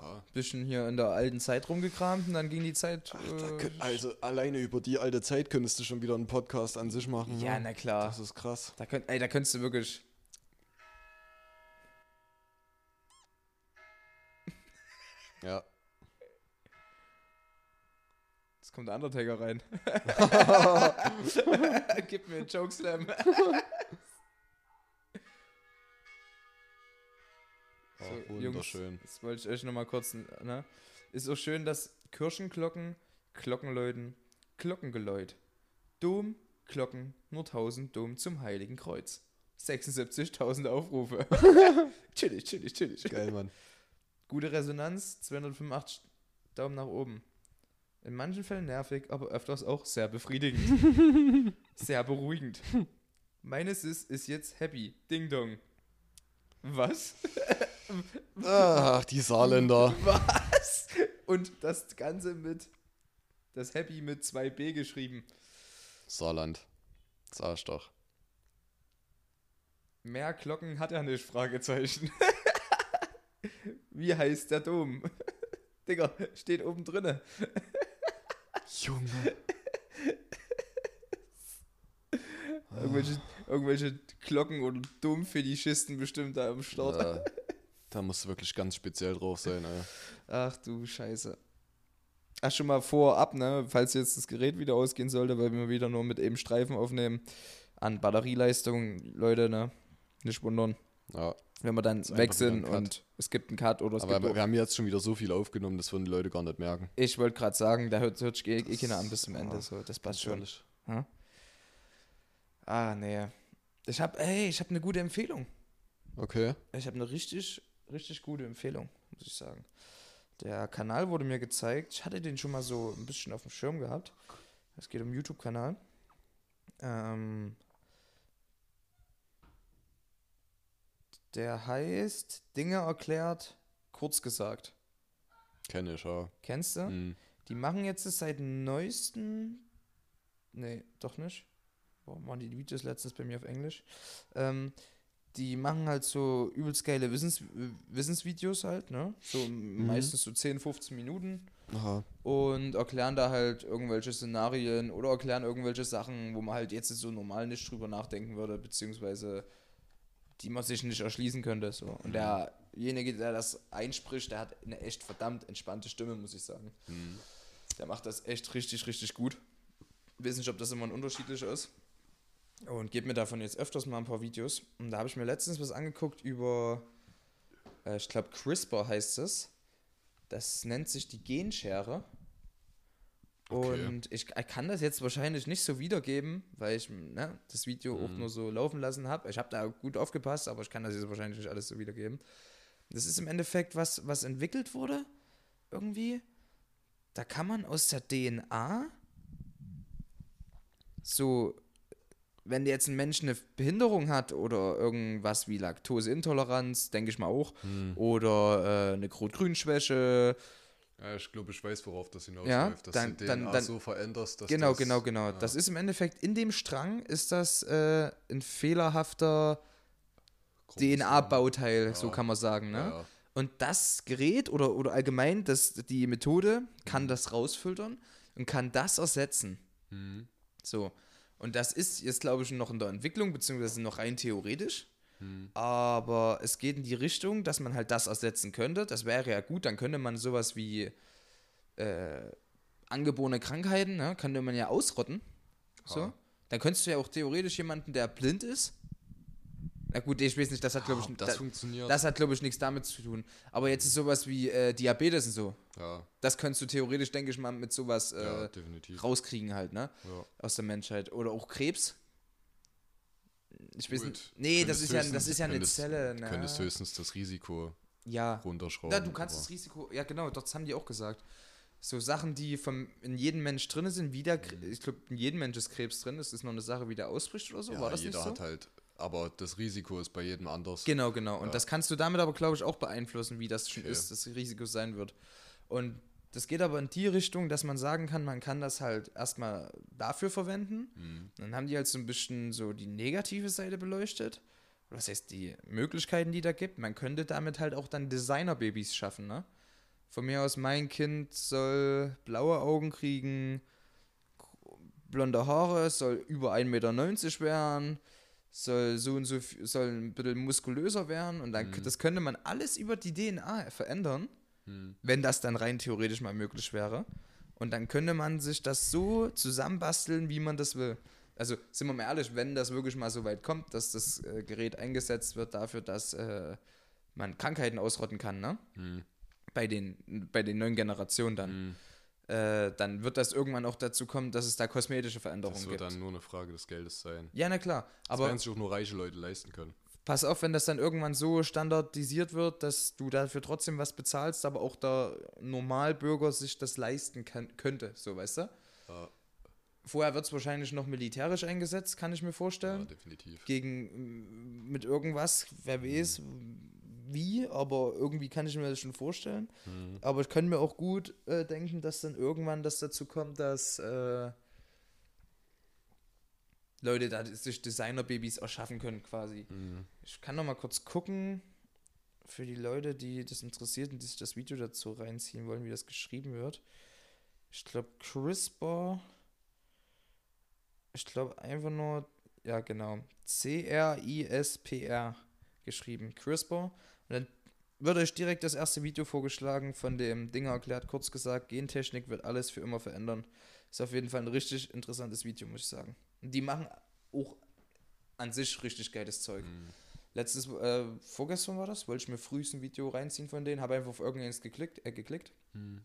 Ja. Bisschen hier in der alten Zeit rumgekramt und dann ging die Zeit. äh, also alleine über die alte Zeit könntest du schon wieder einen Podcast an sich machen. ja, ne? na klar. Das ist krass. Da, könnt, ey, da könntest du wirklich. Ja. Jetzt kommt der Undertaker rein. Gib mir einen Chokeslam. Oh, So, wunderschön. Jungs, das wollte ich euch nochmal kurz. Ne? Ist auch schön, dass Kirchenglocken, Glockenläuten, Glockengeläut, Dom, Glocken, nur 1000 Dom zum Heiligen Kreuz. 76.000 Aufrufe. chillig, chillig, chillig. Geil, Mann. Gute Resonanz, 285 Daumen nach oben. In manchen Fällen nervig, aber öfters auch sehr befriedigend. sehr beruhigend. Meines ist, ist jetzt happy. Ding dong. Was? Ach, die Saarländer. Was? Und das Ganze mit, das Happy mit 2b geschrieben. Saarland. Sag ich doch. Mehr Glocken hat er nicht, Fragezeichen. Wie heißt der Dom? Digga, steht oben drinne. Junge. Irgendwelche, irgendwelche Glocken- oder Domfetischisten bestimmt da am Start. Da, da musst du wirklich ganz speziell drauf sein, ey. Ach du Scheiße. Ach, schon mal vorab, ne, falls jetzt das Gerät wieder ausgehen sollte, weil wir wieder nur mit eben Streifen aufnehmen, an Batterieleistung, Leute, ne, nicht wundern, Ja. wenn wir dann weg sind und es gibt einen Cut oder es Aber gibt wir, haben jetzt schon wieder so viel aufgenommen, das würden die Leute gar nicht merken. Ich wollte gerade sagen, da hört, hört sich eh, eh keiner an bis zum Ende, so, das passt schon. Ehrlich. Ah, nee. Ich hab, ey, ich hab eine gute Empfehlung. Okay. Ich habe eine richtig, richtig gute Empfehlung, muss ich sagen. Der Kanal wurde mir gezeigt. Ich hatte den schon mal so ein bisschen auf dem Schirm gehabt. Es geht um YouTube-Kanal. Ähm, der heißt Dinge erklärt, kurz gesagt. Kenne ich, ja. Kennst du? Hm. Die machen jetzt seit neuesten. Nee, doch nicht. Warum waren die Videos letztens bei mir auf Englisch? Ähm, die machen halt so übelst geile Wissens Wissensvideos halt, ne? So meistens so 10, 15 Minuten Aha. und erklären da halt irgendwelche Szenarien oder erklären irgendwelche Sachen, wo man halt jetzt so normal nicht drüber nachdenken würde, beziehungsweise die man sich nicht erschließen könnte. So. Und derjenige, der das einspricht, der hat eine echt verdammt entspannte Stimme, muss ich sagen. Hm. Der macht das echt richtig, richtig gut. Ich weiß nicht, ob das immer ein unterschiedlich ist. Und gebe mir davon jetzt öfters mal ein paar Videos. Und da habe ich mir letztens was angeguckt über, äh, ich glaube, CRISPR heißt es. Das nennt sich die Genschere. Okay. Und ich ich kann das jetzt wahrscheinlich nicht so wiedergeben, weil ich ne, das Video auch nur so laufen lassen habe. Ich habe da gut aufgepasst, aber ich kann das jetzt wahrscheinlich nicht alles so wiedergeben. Das ist im Endeffekt was, was entwickelt wurde, irgendwie. Da kann man aus der DNA so wenn jetzt ein Mensch eine Behinderung hat oder irgendwas wie Laktoseintoleranz, denke ich mal auch, Hm. oder äh, eine Rot-Grün-Schwäche, Ja, ich glaube, ich weiß, worauf das hinausläuft. Ja, dass dann- du dann- DNA dann- so veränderst, dass genau, das, genau, genau. ja. Das ist im Endeffekt in dem Strang ist das äh, ein fehlerhafter. DNA-Bauteil, so Ja. kann man sagen. Ne? Und das Gerät oder, oder allgemein das, die Methode kann Mhm. das rausfiltern und kann das ersetzen. Mhm. So. Und das ist jetzt, glaube ich, noch in der Entwicklung, beziehungsweise noch rein theoretisch. Mhm. Aber es geht in die Richtung, dass man halt das ersetzen könnte. Das wäre ja gut, dann könnte man sowas wie äh, angeborene Krankheiten, ne, könnte man ja ausrotten. So. Ja. Dann könntest du ja auch theoretisch jemanden, der blind ist. Na gut, ich weiß nicht, das hat, glaube Ah, ich, ob das da- funktioniert. das hat, glaube ich, nichts damit zu tun. Aber jetzt ist sowas wie äh, Diabetes und so. ja, Das könntest du theoretisch, denke ich mal, mit sowas äh, ja, rauskriegen halt, ne? Ja. Aus der Menschheit. Oder auch Krebs. Ich weiß Gut. nicht. Nee, das ist ja, das ist ja eine könntest- Zelle. Ne? Könntest höchstens das Risiko Ja. runterschrauben. ja, du kannst aber- das Risiko. Ja, genau, das haben die auch gesagt. So Sachen, die vom, in jedem Mensch drin sind, wie der, Kre- ich glaube, in jedem Mensch ist Krebs drin. Das ist noch eine Sache, wie der ausbricht oder so. ja, War das jeder nicht so? hat halt, aber das Risiko ist bei jedem anders. Genau, genau. Und Ja. das kannst du damit aber, glaube ich, auch beeinflussen, wie das schon Okay. ist, das Risiko sein wird. Und das geht aber in die Richtung, dass man sagen kann, man kann das halt erstmal dafür verwenden. Mhm. Dann haben die halt so ein bisschen so die negative Seite beleuchtet. Was heißt die Möglichkeiten, die da gibt? Man könnte damit halt auch dann Designerbabys schaffen, ne? Von mir aus, mein Kind soll blaue Augen kriegen, blonde Haare, soll über 1,90 Meter werden, soll so und so soll ein bisschen muskulöser werden und dann Mhm. das könnte man alles über die DNA verändern, Mhm. wenn das dann rein theoretisch mal möglich wäre. Und dann könnte man sich das so zusammenbasteln, wie man das will. Also sind wir mal ehrlich, wenn das wirklich mal so weit kommt, dass das äh, Gerät eingesetzt wird dafür, dass äh, man Krankheiten ausrotten kann, ne? Mhm. Bei den, bei den neuen Generationen dann. Mhm. Äh, dann wird das irgendwann auch dazu kommen, dass es da kosmetische Veränderungen Das wird gibt. dann nur eine Frage des Geldes sein. ja, na klar. Das Aber werden sich auch nur reiche Leute leisten können. pass auf, wenn das dann irgendwann so standardisiert wird, dass du dafür trotzdem was bezahlst, aber auch der Normalbürger sich das leisten kann, könnte, so weißt du? Ja, Vorher wird es wahrscheinlich noch militärisch eingesetzt, kann ich mir ja vorstellen. definitiv. Gegen mit irgendwas, wer weiß wie, aber irgendwie kann ich mir das schon vorstellen. Mhm. Aber ich kann mir auch gut äh, denken, dass dann irgendwann das dazu kommt, dass äh, Leute da sich Designerbabys erschaffen können quasi. Mhm. Ich kann noch mal kurz gucken für die Leute, die das interessiert und die sich das Video dazu reinziehen wollen, wie das geschrieben wird. Ich glaube CRISPR. Ich glaube einfach nur, ja genau, C-R-I-S-P-R geschrieben, CRISPR. Und dann wird euch direkt das erste Video vorgeschlagen von dem Ding erklärt, kurz gesagt, Gentechnik wird alles für immer verändern. Ist auf jeden Fall ein richtig interessantes Video, muss ich sagen. Und die machen auch an sich richtig geiles Zeug. Mhm. Letztes, äh, vorgestern war das, wollte ich mir frühst ein Video reinziehen von denen, habe einfach auf irgendeins geklickt, äh, geklickt. Mhm.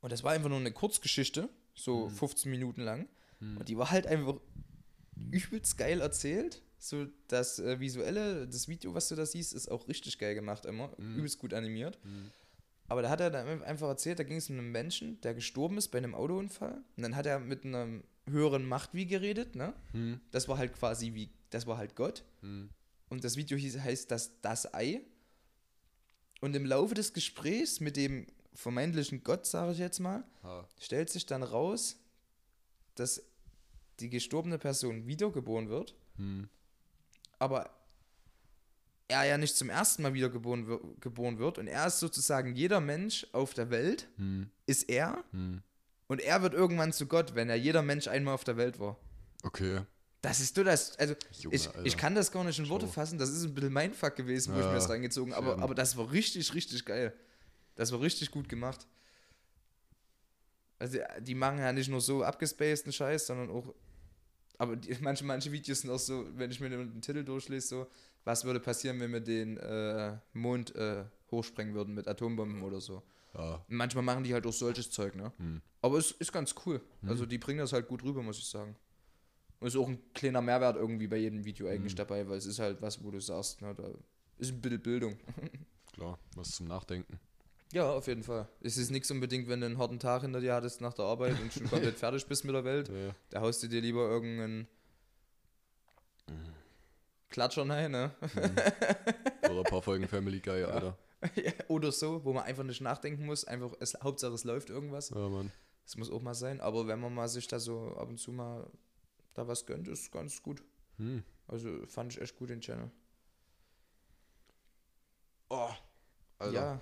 Und das war einfach nur eine Kurzgeschichte, so Mhm. 15 Minuten lang. Mhm. Und die war halt einfach übelst geil erzählt. So das äh, visuelle, das Video, was du da siehst, ist auch richtig geil gemacht immer. Mhm. Übelst gut animiert. Mhm. Aber da hat er dann einfach erzählt, da ging es um einen Menschen, der gestorben ist bei einem Autounfall. Und dann hat er mit einer höheren Macht wie geredet, ne? Mhm. Das war halt quasi wie, das war halt Gott. Mhm. Und das Video hieß, heißt das, das Ei. Und im Laufe des Gesprächs mit dem vermeintlichen Gott, sage ich jetzt mal, Ha. stellt sich dann raus, dass die gestorbene Person wiedergeboren wird, Mhm. Aber er ja nicht zum ersten Mal wiedergeboren wir geboren wird und er ist sozusagen jeder Mensch auf der Welt, Mhm. ist er Mhm. und er wird irgendwann zu Gott, wenn er jeder Mensch einmal auf der Welt war. Okay. Das ist du das, also Junge, ich, Alter. ich kann das gar nicht in Worte fassen, das ist ein bisschen mein Fuck gewesen, wo ich Ja, mir das reingezogen aber, schön. aber das war richtig, richtig geil. Das war richtig gut gemacht. Also die machen ja nicht nur so abgespaceden Scheiß, sondern auch, aber die, manche, manche Videos sind auch so, wenn ich mir den Titel durchlese, so, was würde passieren, wenn wir den äh, Mond äh, hochsprengen würden mit Atombomben oder so. Ja. Manchmal machen die halt auch solches Zeug, ne? Mhm. Aber es ist ganz cool. Mhm. Also die bringen das halt gut rüber, muss ich sagen. Und ist auch ein kleiner Mehrwert irgendwie bei jedem Video eigentlich Mhm. dabei, weil es ist halt was, wo du sagst, ne, da ist ein bisschen Bildung. Klar, was zum Nachdenken. Ja, auf jeden Fall. Es ist nichts unbedingt, wenn du einen harten Tag hinter dir hattest nach der Arbeit und schon komplett fertig bist mit der Welt. Ja. Da haust du dir lieber irgendein Klatscher nein, ne? Oder ein paar Folgen Family Guy, Alter. Oder so, wo man einfach nicht nachdenken muss, einfach, es, Hauptsache es läuft irgendwas. Ja, Mann. Das muss auch mal sein, aber wenn man mal sich da so ab und zu mal da was gönnt, ist ganz gut. Hm. Also fand ich echt gut den Channel. Oh. Alter. Ja.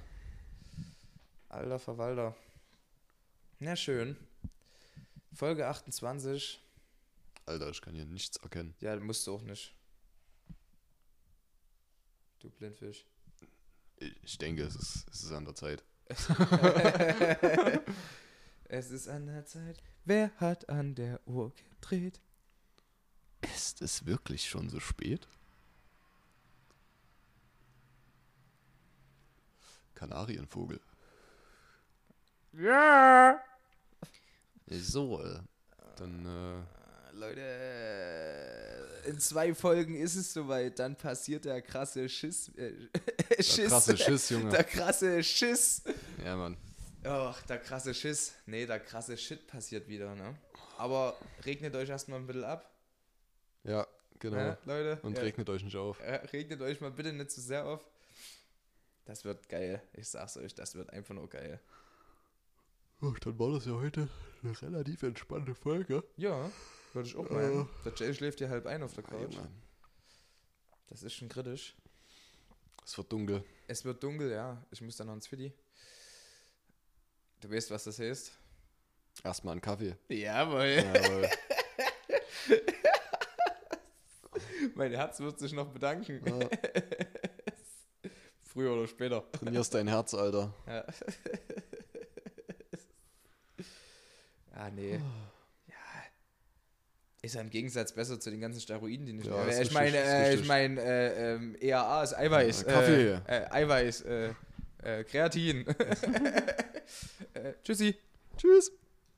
Alter Verwalter. Na schön. Folge 28. Alter, ich kann hier nichts erkennen. Ja, musst du auch nicht. Du Blindfisch. Ich, ich denke, es ist, es ist an der Zeit. es ist an der Zeit. Wer hat an der Uhr gedreht? Ist es wirklich schon so spät? Kanarienvogel. Ja! So, äh, dann, äh, Leute, in zwei Folgen ist es soweit. Dann passiert der krasse Schiss. Äh, der Schiss. krasse Schiss, Junge. Der krasse Schiss. Ja, Mann. Ach, der krasse Schiss. Nee, der krasse Shit passiert wieder, ne? Aber regnet euch erstmal ein bisschen ab. Ja, genau. Ne, Leute. Und ja, regnet euch nicht auf. regnet euch mal bitte nicht zu sehr auf. Das wird geil. Ich sag's euch, das wird einfach nur geil. Ach, dann war das ja heute eine relativ entspannte Folge. Ja, würde ich auch Äh. meinen. Der Jay schläft hier halb ein auf der Ja, Couch. Mann. Das ist schon kritisch. Es wird dunkel. Es wird dunkel, ja. Ich muss dann noch ins Fiddy. Du weißt, was das heißt? Erstmal einen Kaffee. Jawohl. Jawohl. Mein Herz wird sich noch bedanken. Ja, Früher oder später. trainierst dein Herz, Alter. Ja. ah, nee. Ja. Ist ja im Gegensatz besser zu den ganzen Steroiden, die ich Ja, ist Ich meine, äh, ich meine, äh, ähm, EAA ist Eiweiß. Kaffee. Äh, äh, Eiweiß. Äh, äh, Kreatin. äh, tschüssi. Tschüss.